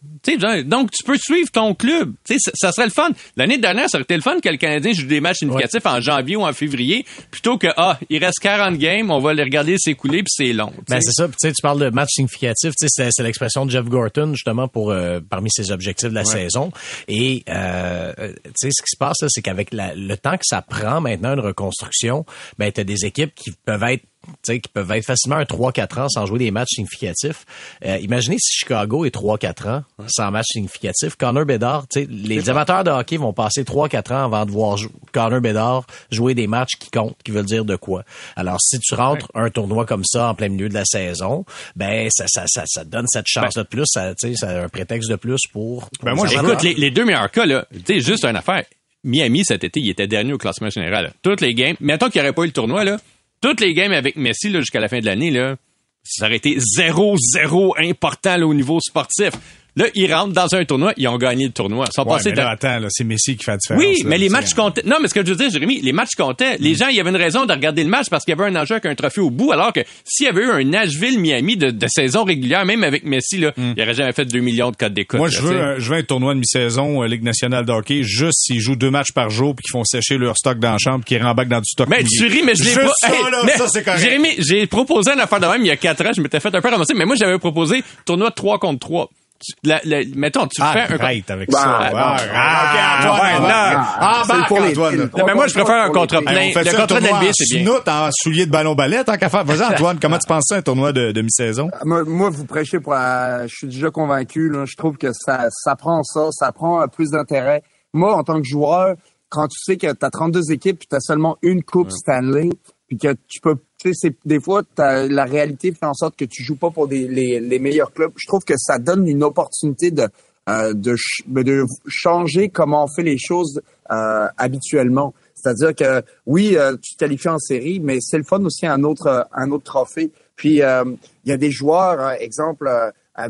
D: Donc, tu peux suivre ton club. Ça serait le fun. L'année dernière, ça aurait été le fun que le Canadien joue des matchs significatifs en janvier ou en février, plutôt que, ah, il reste 40 games, on va les regarder s'écouler, puis c'est long. tu
B: Ben, c'est ça. Puis, tu sais, tu parles de match significatif. Tu c'est, c'est l'expression de Jeff Gorton, justement, pour euh, parmi ses objectifs de la saison. Et, euh, euh, tu sais, ce qui se passe, là, c'est qu'avec la- le temps que ça prend maintenant une reconstruction, ben, t'as des équipes qui peuvent être tu qui peuvent être facilement un 3-4 ans sans jouer des matchs significatifs. Euh, imaginez si Chicago est 3-4 ans sans match significatif. Connor Bedard, les amateurs de hockey vont passer 3-4 ans avant de voir Connor Bedard jouer des matchs qui comptent, qui veulent dire de quoi. Alors, si tu rentres un tournoi comme ça en plein milieu de la saison, ben ça, ça, ça, donne cette chance-là de plus, ça, un prétexte de plus pour...
A: Ben, moi,
B: pour-
A: je-
D: Écoute, les, les deux meilleurs cas, là, tu sais, juste une affaire. Miami, cet été, il était dernier au classement général. là. Toutes les games, mettons qu'il n'y aurait pas eu le tournoi, là, toutes les games avec Messi, jusqu'à la fin de l'année, là, ça aurait été 0-0 important, là, au niveau sportif. Là, ils rentrent dans un tournoi, ils ont gagné le tournoi. Ils sont
A: Ouais,
D: passés
A: mais là, attends, là, c'est Messi qui fait la différence.
D: oui,
A: là,
D: mais les matchs comptaient. Non, mais ce que je veux dire, Jérémy, les matchs comptaient. Les gens, il y avait une raison de regarder le match parce qu'il y avait un enjeu avec un trophée au bout, alors que s'il y avait eu un Nashville-Miami de, de saison régulière, même avec Messi, là, il aurait jamais fait 2 millions de codes d'écoute.
A: Moi, je veux, un, je veux un tournoi de mi-saison, euh, Ligue nationale de hockey, juste s'ils jouent deux matchs par jour puis qu'ils font sécher leur stock dans la chambre qu'ils rembarquent dans du stock
D: Mais
A: mouillé.
D: tu ris, mais je l'ai pas.
A: ça,
D: Hey,
A: là,
D: mais
A: ça, c'est correct.
D: Jérémy, j'ai proposé une affaire de même il y a 4 ans, je m'étais fait un peu ramasser, mais moi, j'avais proposé tournoi de 3 contre 3. Tu- la- la- mettons, tu fais un.
A: Arrête avec
C: Bah,
A: ça.
C: bah,
A: Ah,
C: bah,
A: ah, Antoine. Ah,
C: C'est
A: bah,
C: pour les-
A: Antoine.
D: mais moi, je préfère un contrat
C: filles.
D: plein. Le contrat de l'NBA, c'est bien.
A: snoot, en soulier de ballon ballet, tant qu'à faire. Vas-y, Antoine, comment tu penses ça, un tournoi de, de mi-saison?
C: Moi, vous prêchez pour la... Je suis déjà convaincu. Là. Je trouve que ça, ça prend ça, ça prend euh, plus d'intérêt. Moi, en tant que joueur, quand tu sais que tu as 32 équipes puis tu as seulement une Coupe Stanley, puis que tu peux... Tu sais, c'est- des fois, la réalité fait en sorte que tu joues pas pour des, les, les meilleurs clubs. Je trouve que ça donne une opportunité de, euh, de, ch- de changer comment on fait les choses euh, habituellement. C'est-à-dire que oui, euh, tu te qualifies en série, mais c'est le fun aussi un autre un autre trophée. Puis euh, il y a des joueurs, euh, exemple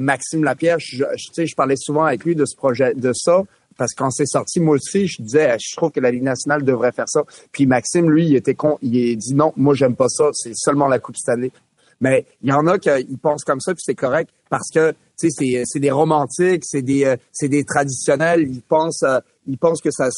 C: Maxime Lapierre, je, je, je parlais souvent avec lui de ce projet, de ça parce que quand c'est sorti, moi aussi, je disais, je trouve que la Ligue nationale devrait faire ça. Puis Maxime, lui, il était con, il dit non, moi j'aime pas ça, c'est seulement la Coupe Stanley. Mais il y en a qui pensent comme ça, puis c'est correct parce que tu sais, c'est des romantiques, c'est des c'est des traditionnels. Ils pensent ils pensent que ça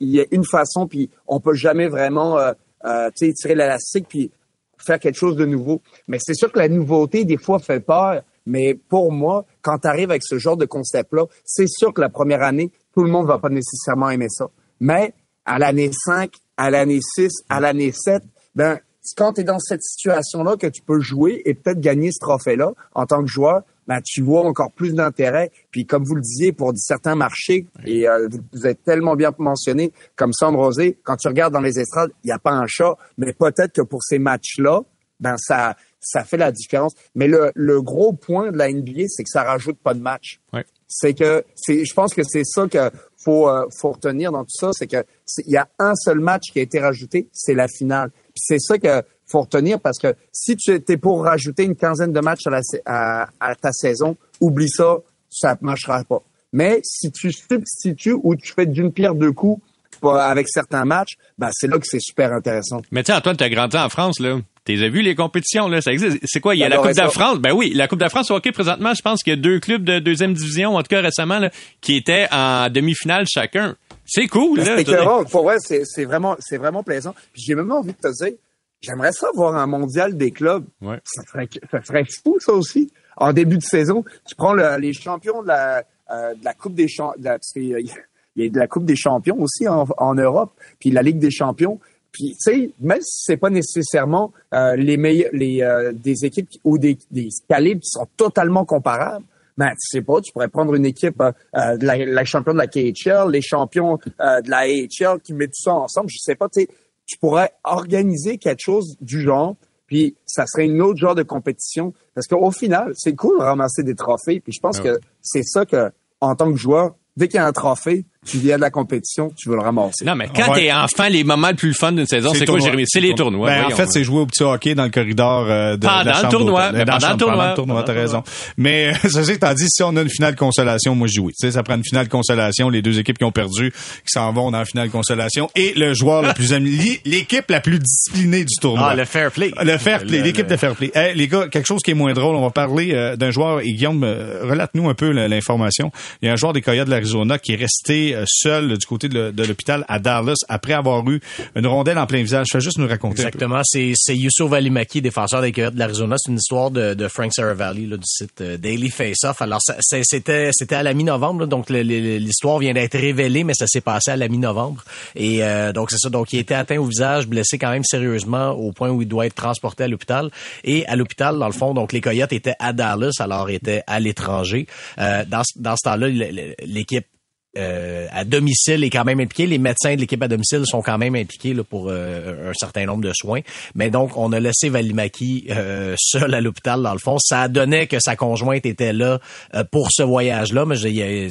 C: il y a une façon, puis on peut jamais vraiment euh, euh, tirer l'élastique puis faire quelque chose de nouveau. Mais c'est sûr que la nouveauté des fois fait peur. Mais pour moi, quand tu arrives avec ce genre de concept-là, c'est sûr que la première année, tout le monde va pas nécessairement aimer ça. Mais à l'année 5, à l'année 6, à l'année 7, ben, quand tu es dans cette situation-là que tu peux jouer et peut-être gagner ce trophée-là en tant que joueur, ben, tu vois encore plus d'intérêt. Puis comme vous le disiez, pour certains marchés, et euh, vous êtes tellement bien mentionné, comme Sandro Rosé, quand tu regardes dans les estrades, il n'y a pas un chat, mais peut-être que pour ces matchs-là, ben ça ça fait la différence. Mais le, le gros point de la NBA, c'est que ça rajoute pas de match.
D: Ouais
C: c'est que je pense que c'est ça que faut euh, faut retenir dans tout ça c'est que il y a un seul match qui a été rajouté c'est la finale. C'est ça que faut retenir parce que si tu étais pour rajouter une quinzaine de matchs à, la, à ta saison oublie ça ça ne marchera pas. Mais si tu substitues ou tu fais d'une pierre deux coups avec certains matchs, ben c'est là que c'est super intéressant.
D: Mais tu sais, Antoine, tu as grandi en France, là. Tu as vu les compétitions, là? Ça existe. C'est quoi? Il y a la Coupe de France. Ben oui, la Coupe de France au hockey, présentement, je pense qu'il y a deux clubs de deuxième division, en tout cas récemment, là, qui étaient en demi-finale chacun. C'est cool, là.
C: C'est Pour vrai, c'est vraiment, c'est vraiment plaisant. Puis j'ai même envie de te dire, j'aimerais ça voir un mondial des clubs.
D: Ouais.
C: Ça serait, ça serait fou, ça aussi. En début de saison, tu prends le, les champions de la, euh, de la Coupe des champions, il y a de la Coupe des champions aussi en, en Europe, puis la Ligue des champions. Puis, tu sais, même si c'est pas nécessairement euh, les meilleurs, les euh, des équipes ou des, des calibres qui sont totalement comparables, ben, tu sais pas, tu pourrais prendre une équipe euh, de la, la championne de la KHL, les champions de la AHL qui mettent tout ça ensemble. Je sais pas, tu sais, tu pourrais organiser quelque chose du genre, puis ça serait une autre genre de compétition. Parce qu'au final, c'est cool de ramasser des trophées. Puis je pense que c'est ça que, en tant que joueur, dès qu'il y a un trophée, tu viens de la compétition, tu veux le ramasser.
D: Non, mais quand t'es enfant, les moments les plus fun d'une saison, c'est quoi, Jérémy? C'est les tournois.
A: Ben, en fait, c'est jouer au petit hockey dans le corridor euh, de,
D: pendant
A: de la
D: le tournoi. Mais
A: Dans
D: pendant
A: la
D: le
A: chambre,
D: tournoi.
A: Pendant le tournoi, t'as raison. Mais ceci étant dit, si on a une finale consolation, moi je joue. Tu sais, ça prend une finale consolation, les deux équipes qui ont perdu, qui s'en vont dans la finale consolation, et le joueur le plus ami, l'équipe la plus disciplinée du tournoi.
B: Ah, le fair play.
A: Le fair play, l'équipe de fair play. Hey, les gars, quelque chose qui est moins drôle, on va parler euh, d'un joueur, et Guillaume, euh, relate-nous un peu l'information. Il y a un joueur des Coyotes de l'Arizona qui est resté euh, seul du côté de, l'hôpital à Dallas après avoir eu une rondelle en plein visage. Fais juste nous raconter.
B: Exactement. C'est, c'est Yusuf Valimaki, défenseur des Coyotes de l'Arizona. C'est une histoire de, Frank Saravalli, là, du site euh, Daily Face-Off. Alors, c'était, à la mi-novembre, donc l'histoire vient d'être révélée, mais ça s'est passé à la mi-novembre. Et euh, donc, c'est ça. Donc, il était atteint au visage, blessé quand même sérieusement, au point où il doit être transporté à l'hôpital. Et à l'hôpital, dans le fond, donc les Coyotes étaient à Dallas, alors étaient à l'étranger. Euh, dans, dans ce temps-là, l'équipe euh, à domicile est quand même impliqué. Les médecins de l'équipe à domicile sont quand même impliqués là, pour euh, un certain nombre de soins. Mais donc, on a laissé Valimaki euh, seul à l'hôpital, dans le fond. Ça donnait que sa conjointe était là euh, pour ce voyage-là, mais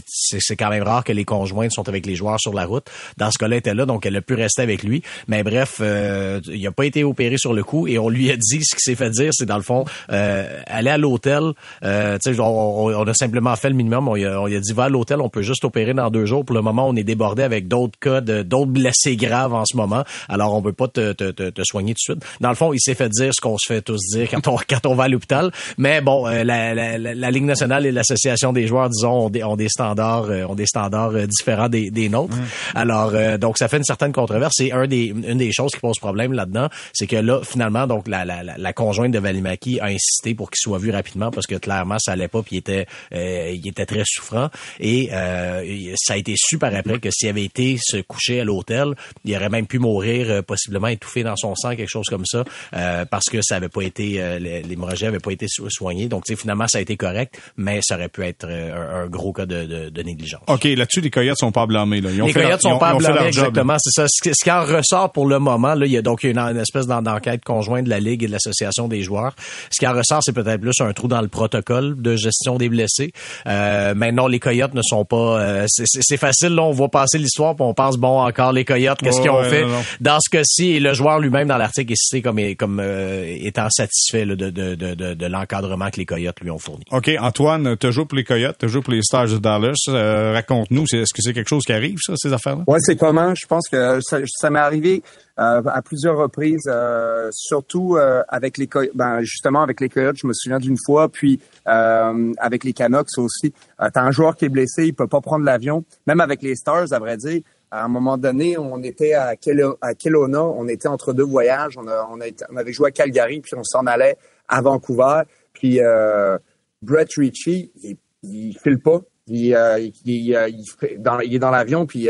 B: c'est quand même rare que les conjointes sont avec les joueurs sur la route. Dans ce cas-là, elle était là, donc elle a pu rester avec lui. Mais bref, euh, il n'a pas été opéré sur le coup et on lui a dit, ce qui s'est fait dire, c'est dans le fond, euh, aller à l'hôtel. On, on- a simplement fait le minimum. On on a dit, va à l'hôtel, on peut juste opérer dans deux jours. Pour le moment, on est débordé avec d'autres cas, d'autres blessés graves en ce moment. Alors, on peut pas te, te, te, te soigner tout de suite. Dans le fond, il s'est fait dire ce qu'on se fait tous dire quand on, quand on va à l'hôpital. Mais bon, euh, la, la, la, Ligue nationale et l'association des joueurs, disons, ont des, ont des standards, euh, ont des standards euh, différents des, des nôtres. Alors, euh, donc, ça fait une certaine controverse. C'est un des, une des choses qui pose problème là-dedans, c'est que là, finalement, donc la, la, la, la conjointe de Valimaki a insisté pour qu'il soit vu rapidement parce que clairement, ça allait pas, puis il était, euh, il était très souffrant. Et euh, ça a été su par après que s'il avait été se coucher à l'hôtel, il aurait même pu mourir, euh, possiblement étouffé dans son sang, quelque chose comme ça, euh, parce que ça avait pas été, euh, l'hémorragie avait pas été so- soignée. Donc, finalement, ça a été correct, mais ça aurait pu être un, un gros cas de, de, de négligence.
A: OK, là-dessus, les Coyotes sont pas blâmés. Là. Ils ont
B: les
A: fait leur-
B: Coyotes
A: ont-
B: sont pas
A: ils ont fait
B: blâmés,
A: leur
B: exactement. C'est ça. Ce qui, ce qui en ressort pour le moment, là, il y a donc une, une espèce d'en- d'enquête conjointe de la Ligue et de l'Association des joueurs. Ce qui en ressort, c'est peut-être plus un trou dans le protocole de gestion des blessés. Euh, maintenant, les Coyotes ne sont pas... euh, c'est c'est facile, là, on voit passer l'histoire, puis on pense, bon, encore les Coyotes, qu'est-ce
A: Ouais,
B: qu'ils ont
A: ouais,
B: fait?
A: non, non.
B: Dans ce cas-ci, et le joueur lui-même dans l'article est cité comme, comme euh, étant satisfait là, de, de, de, de, de l'encadrement que les Coyotes lui ont fourni.
A: OK, Antoine, tu joué pour les Coyotes, tu joué pour les Stars de Dallas. Euh, Raconte-nous, est-ce que c'est quelque chose qui arrive, ça, ces affaires-là?
C: Ouais, c'est commun. Je pense que ça, ça m'est arrivé euh, à plusieurs reprises, euh, surtout euh, avec les ben justement avec les Coyotes. Je me souviens d'une fois, puis euh, avec les Canucks aussi. Euh, T'as un joueur qui est blessé, il peut pas prendre l'avion. Même avec les Stars, à vrai dire, à un moment donné, on était à, Kel- à Kelowna, on était entre deux voyages. On, avait joué à Calgary, puis on s'en allait à Vancouver. Puis euh, Brett Ritchie, il, il file pas. Il, il, il, il est dans l'avion, puis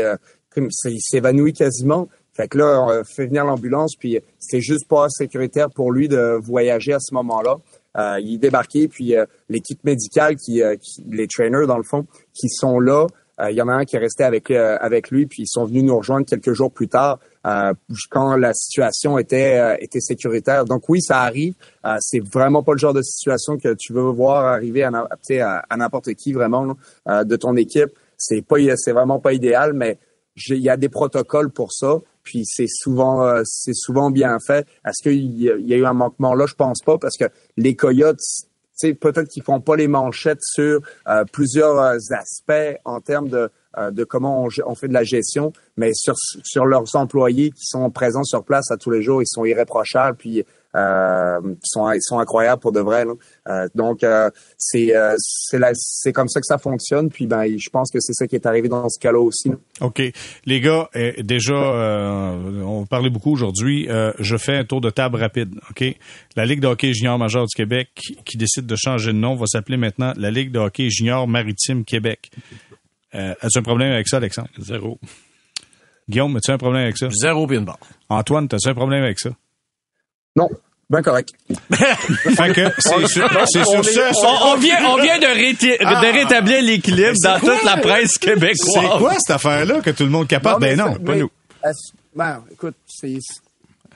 C: il s'évanouit quasiment. Fait que là, on a fait venir l'ambulance, puis c'était juste pas sécuritaire pour lui de voyager à ce moment-là. Euh, il est débarqué, puis euh, l'équipe médicale, qui, euh, les trainers dans le fond, qui sont là, euh, il y en a un qui est resté avec euh, avec lui, puis ils sont venus nous rejoindre quelques jours plus tard euh, quand la situation était euh, était sécuritaire. Donc oui, ça arrive. Euh, c'est vraiment pas le genre de situation que tu veux voir arriver à, n'importe qui vraiment euh, de ton équipe. C'est pas c'est vraiment pas idéal, mais il y a des protocoles pour ça. Puis c'est souvent euh, c'est souvent bien fait. Est-ce qu'il y a eu un manquement là? Je pense pas parce que les Coyotes peut-être qu'ils font pas les manchettes sur euh, plusieurs euh, aspects en termes de, de comment on, on fait de la gestion, mais sur, sur leurs employés qui sont présents sur place à tous les jours, ils sont irréprochables, puis euh, ils, sont, incroyables pour de vrai. Là. Euh, donc, euh, c'est euh, c'est comme ça que ça fonctionne, puis ben, je pense que c'est ça qui est arrivé dans ce cas-là aussi. là.
A: OK. Les gars, euh, déjà, euh, on parlait beaucoup aujourd'hui. Euh, je fais un tour de table rapide. OK? La Ligue de hockey junior majeur du Québec qui, qui décide de changer de nom va s'appeler maintenant la Ligue de hockey junior maritime Québec. Euh, as-tu un problème avec ça, Alexandre?
D: Zéro.
A: Guillaume, as-tu un problème avec ça?
B: Zéro barre.
A: Antoine, as-tu un problème avec ça?
C: Non, ben correct.
A: fait que c'est sur, c'est sur ce...
D: On, on vient, on vient de, réti-
A: Ah.
D: de rétablir l'équilibre dans toute la presse québécoise.
A: C'est quoi cette affaire-là que tout le monde capote? ben non, pas nous.
C: Ben, écoute, c'est,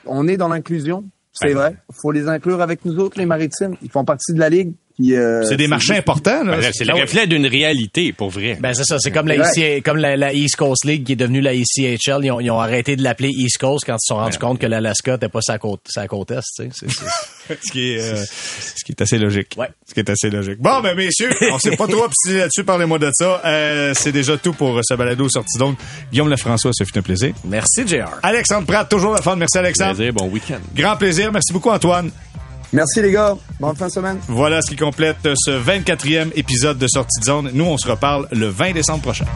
C: on est dans l'inclusion, c'est vrai. Il faut les inclure avec nous autres, les maritimes. Ils font partie de la ligue. Euh,
A: C'est des marchés importants, là.
D: Ben, C'est le reflet d'une réalité, pour vrai.
B: Ben c'est ça, c'est comme la,
C: Ouais.
B: EC comme la, la East Coast League qui est devenue la ECHL. Ils ont, ils ont arrêté de l'appeler East Coast quand ils se sont rendus compte que l'Alaska n'était pas sa côte, sa côte est. tu sais.
A: Ce qui est euh, ce qui est assez logique.
B: Ouais.
A: Ce qui est assez logique. Bon, ben messieurs, on s'est pas trop obstiné là-dessus. Parlez-moi de ça. Euh, c'est déjà tout pour ce balado sorti donc. Guillaume Lefrançois, ça fut un plaisir.
B: Merci, JR.
A: Alexandre Pratt, toujours la fun. Merci Alexandre.
D: Plaisir, bon week-end.
A: Grand plaisir. Merci beaucoup Antoine.
C: Merci les gars. Bonne fin de semaine.
A: Voilà ce qui complète ce 24e épisode de Sortie de zone. Nous, on se reparle le 20 décembre prochain.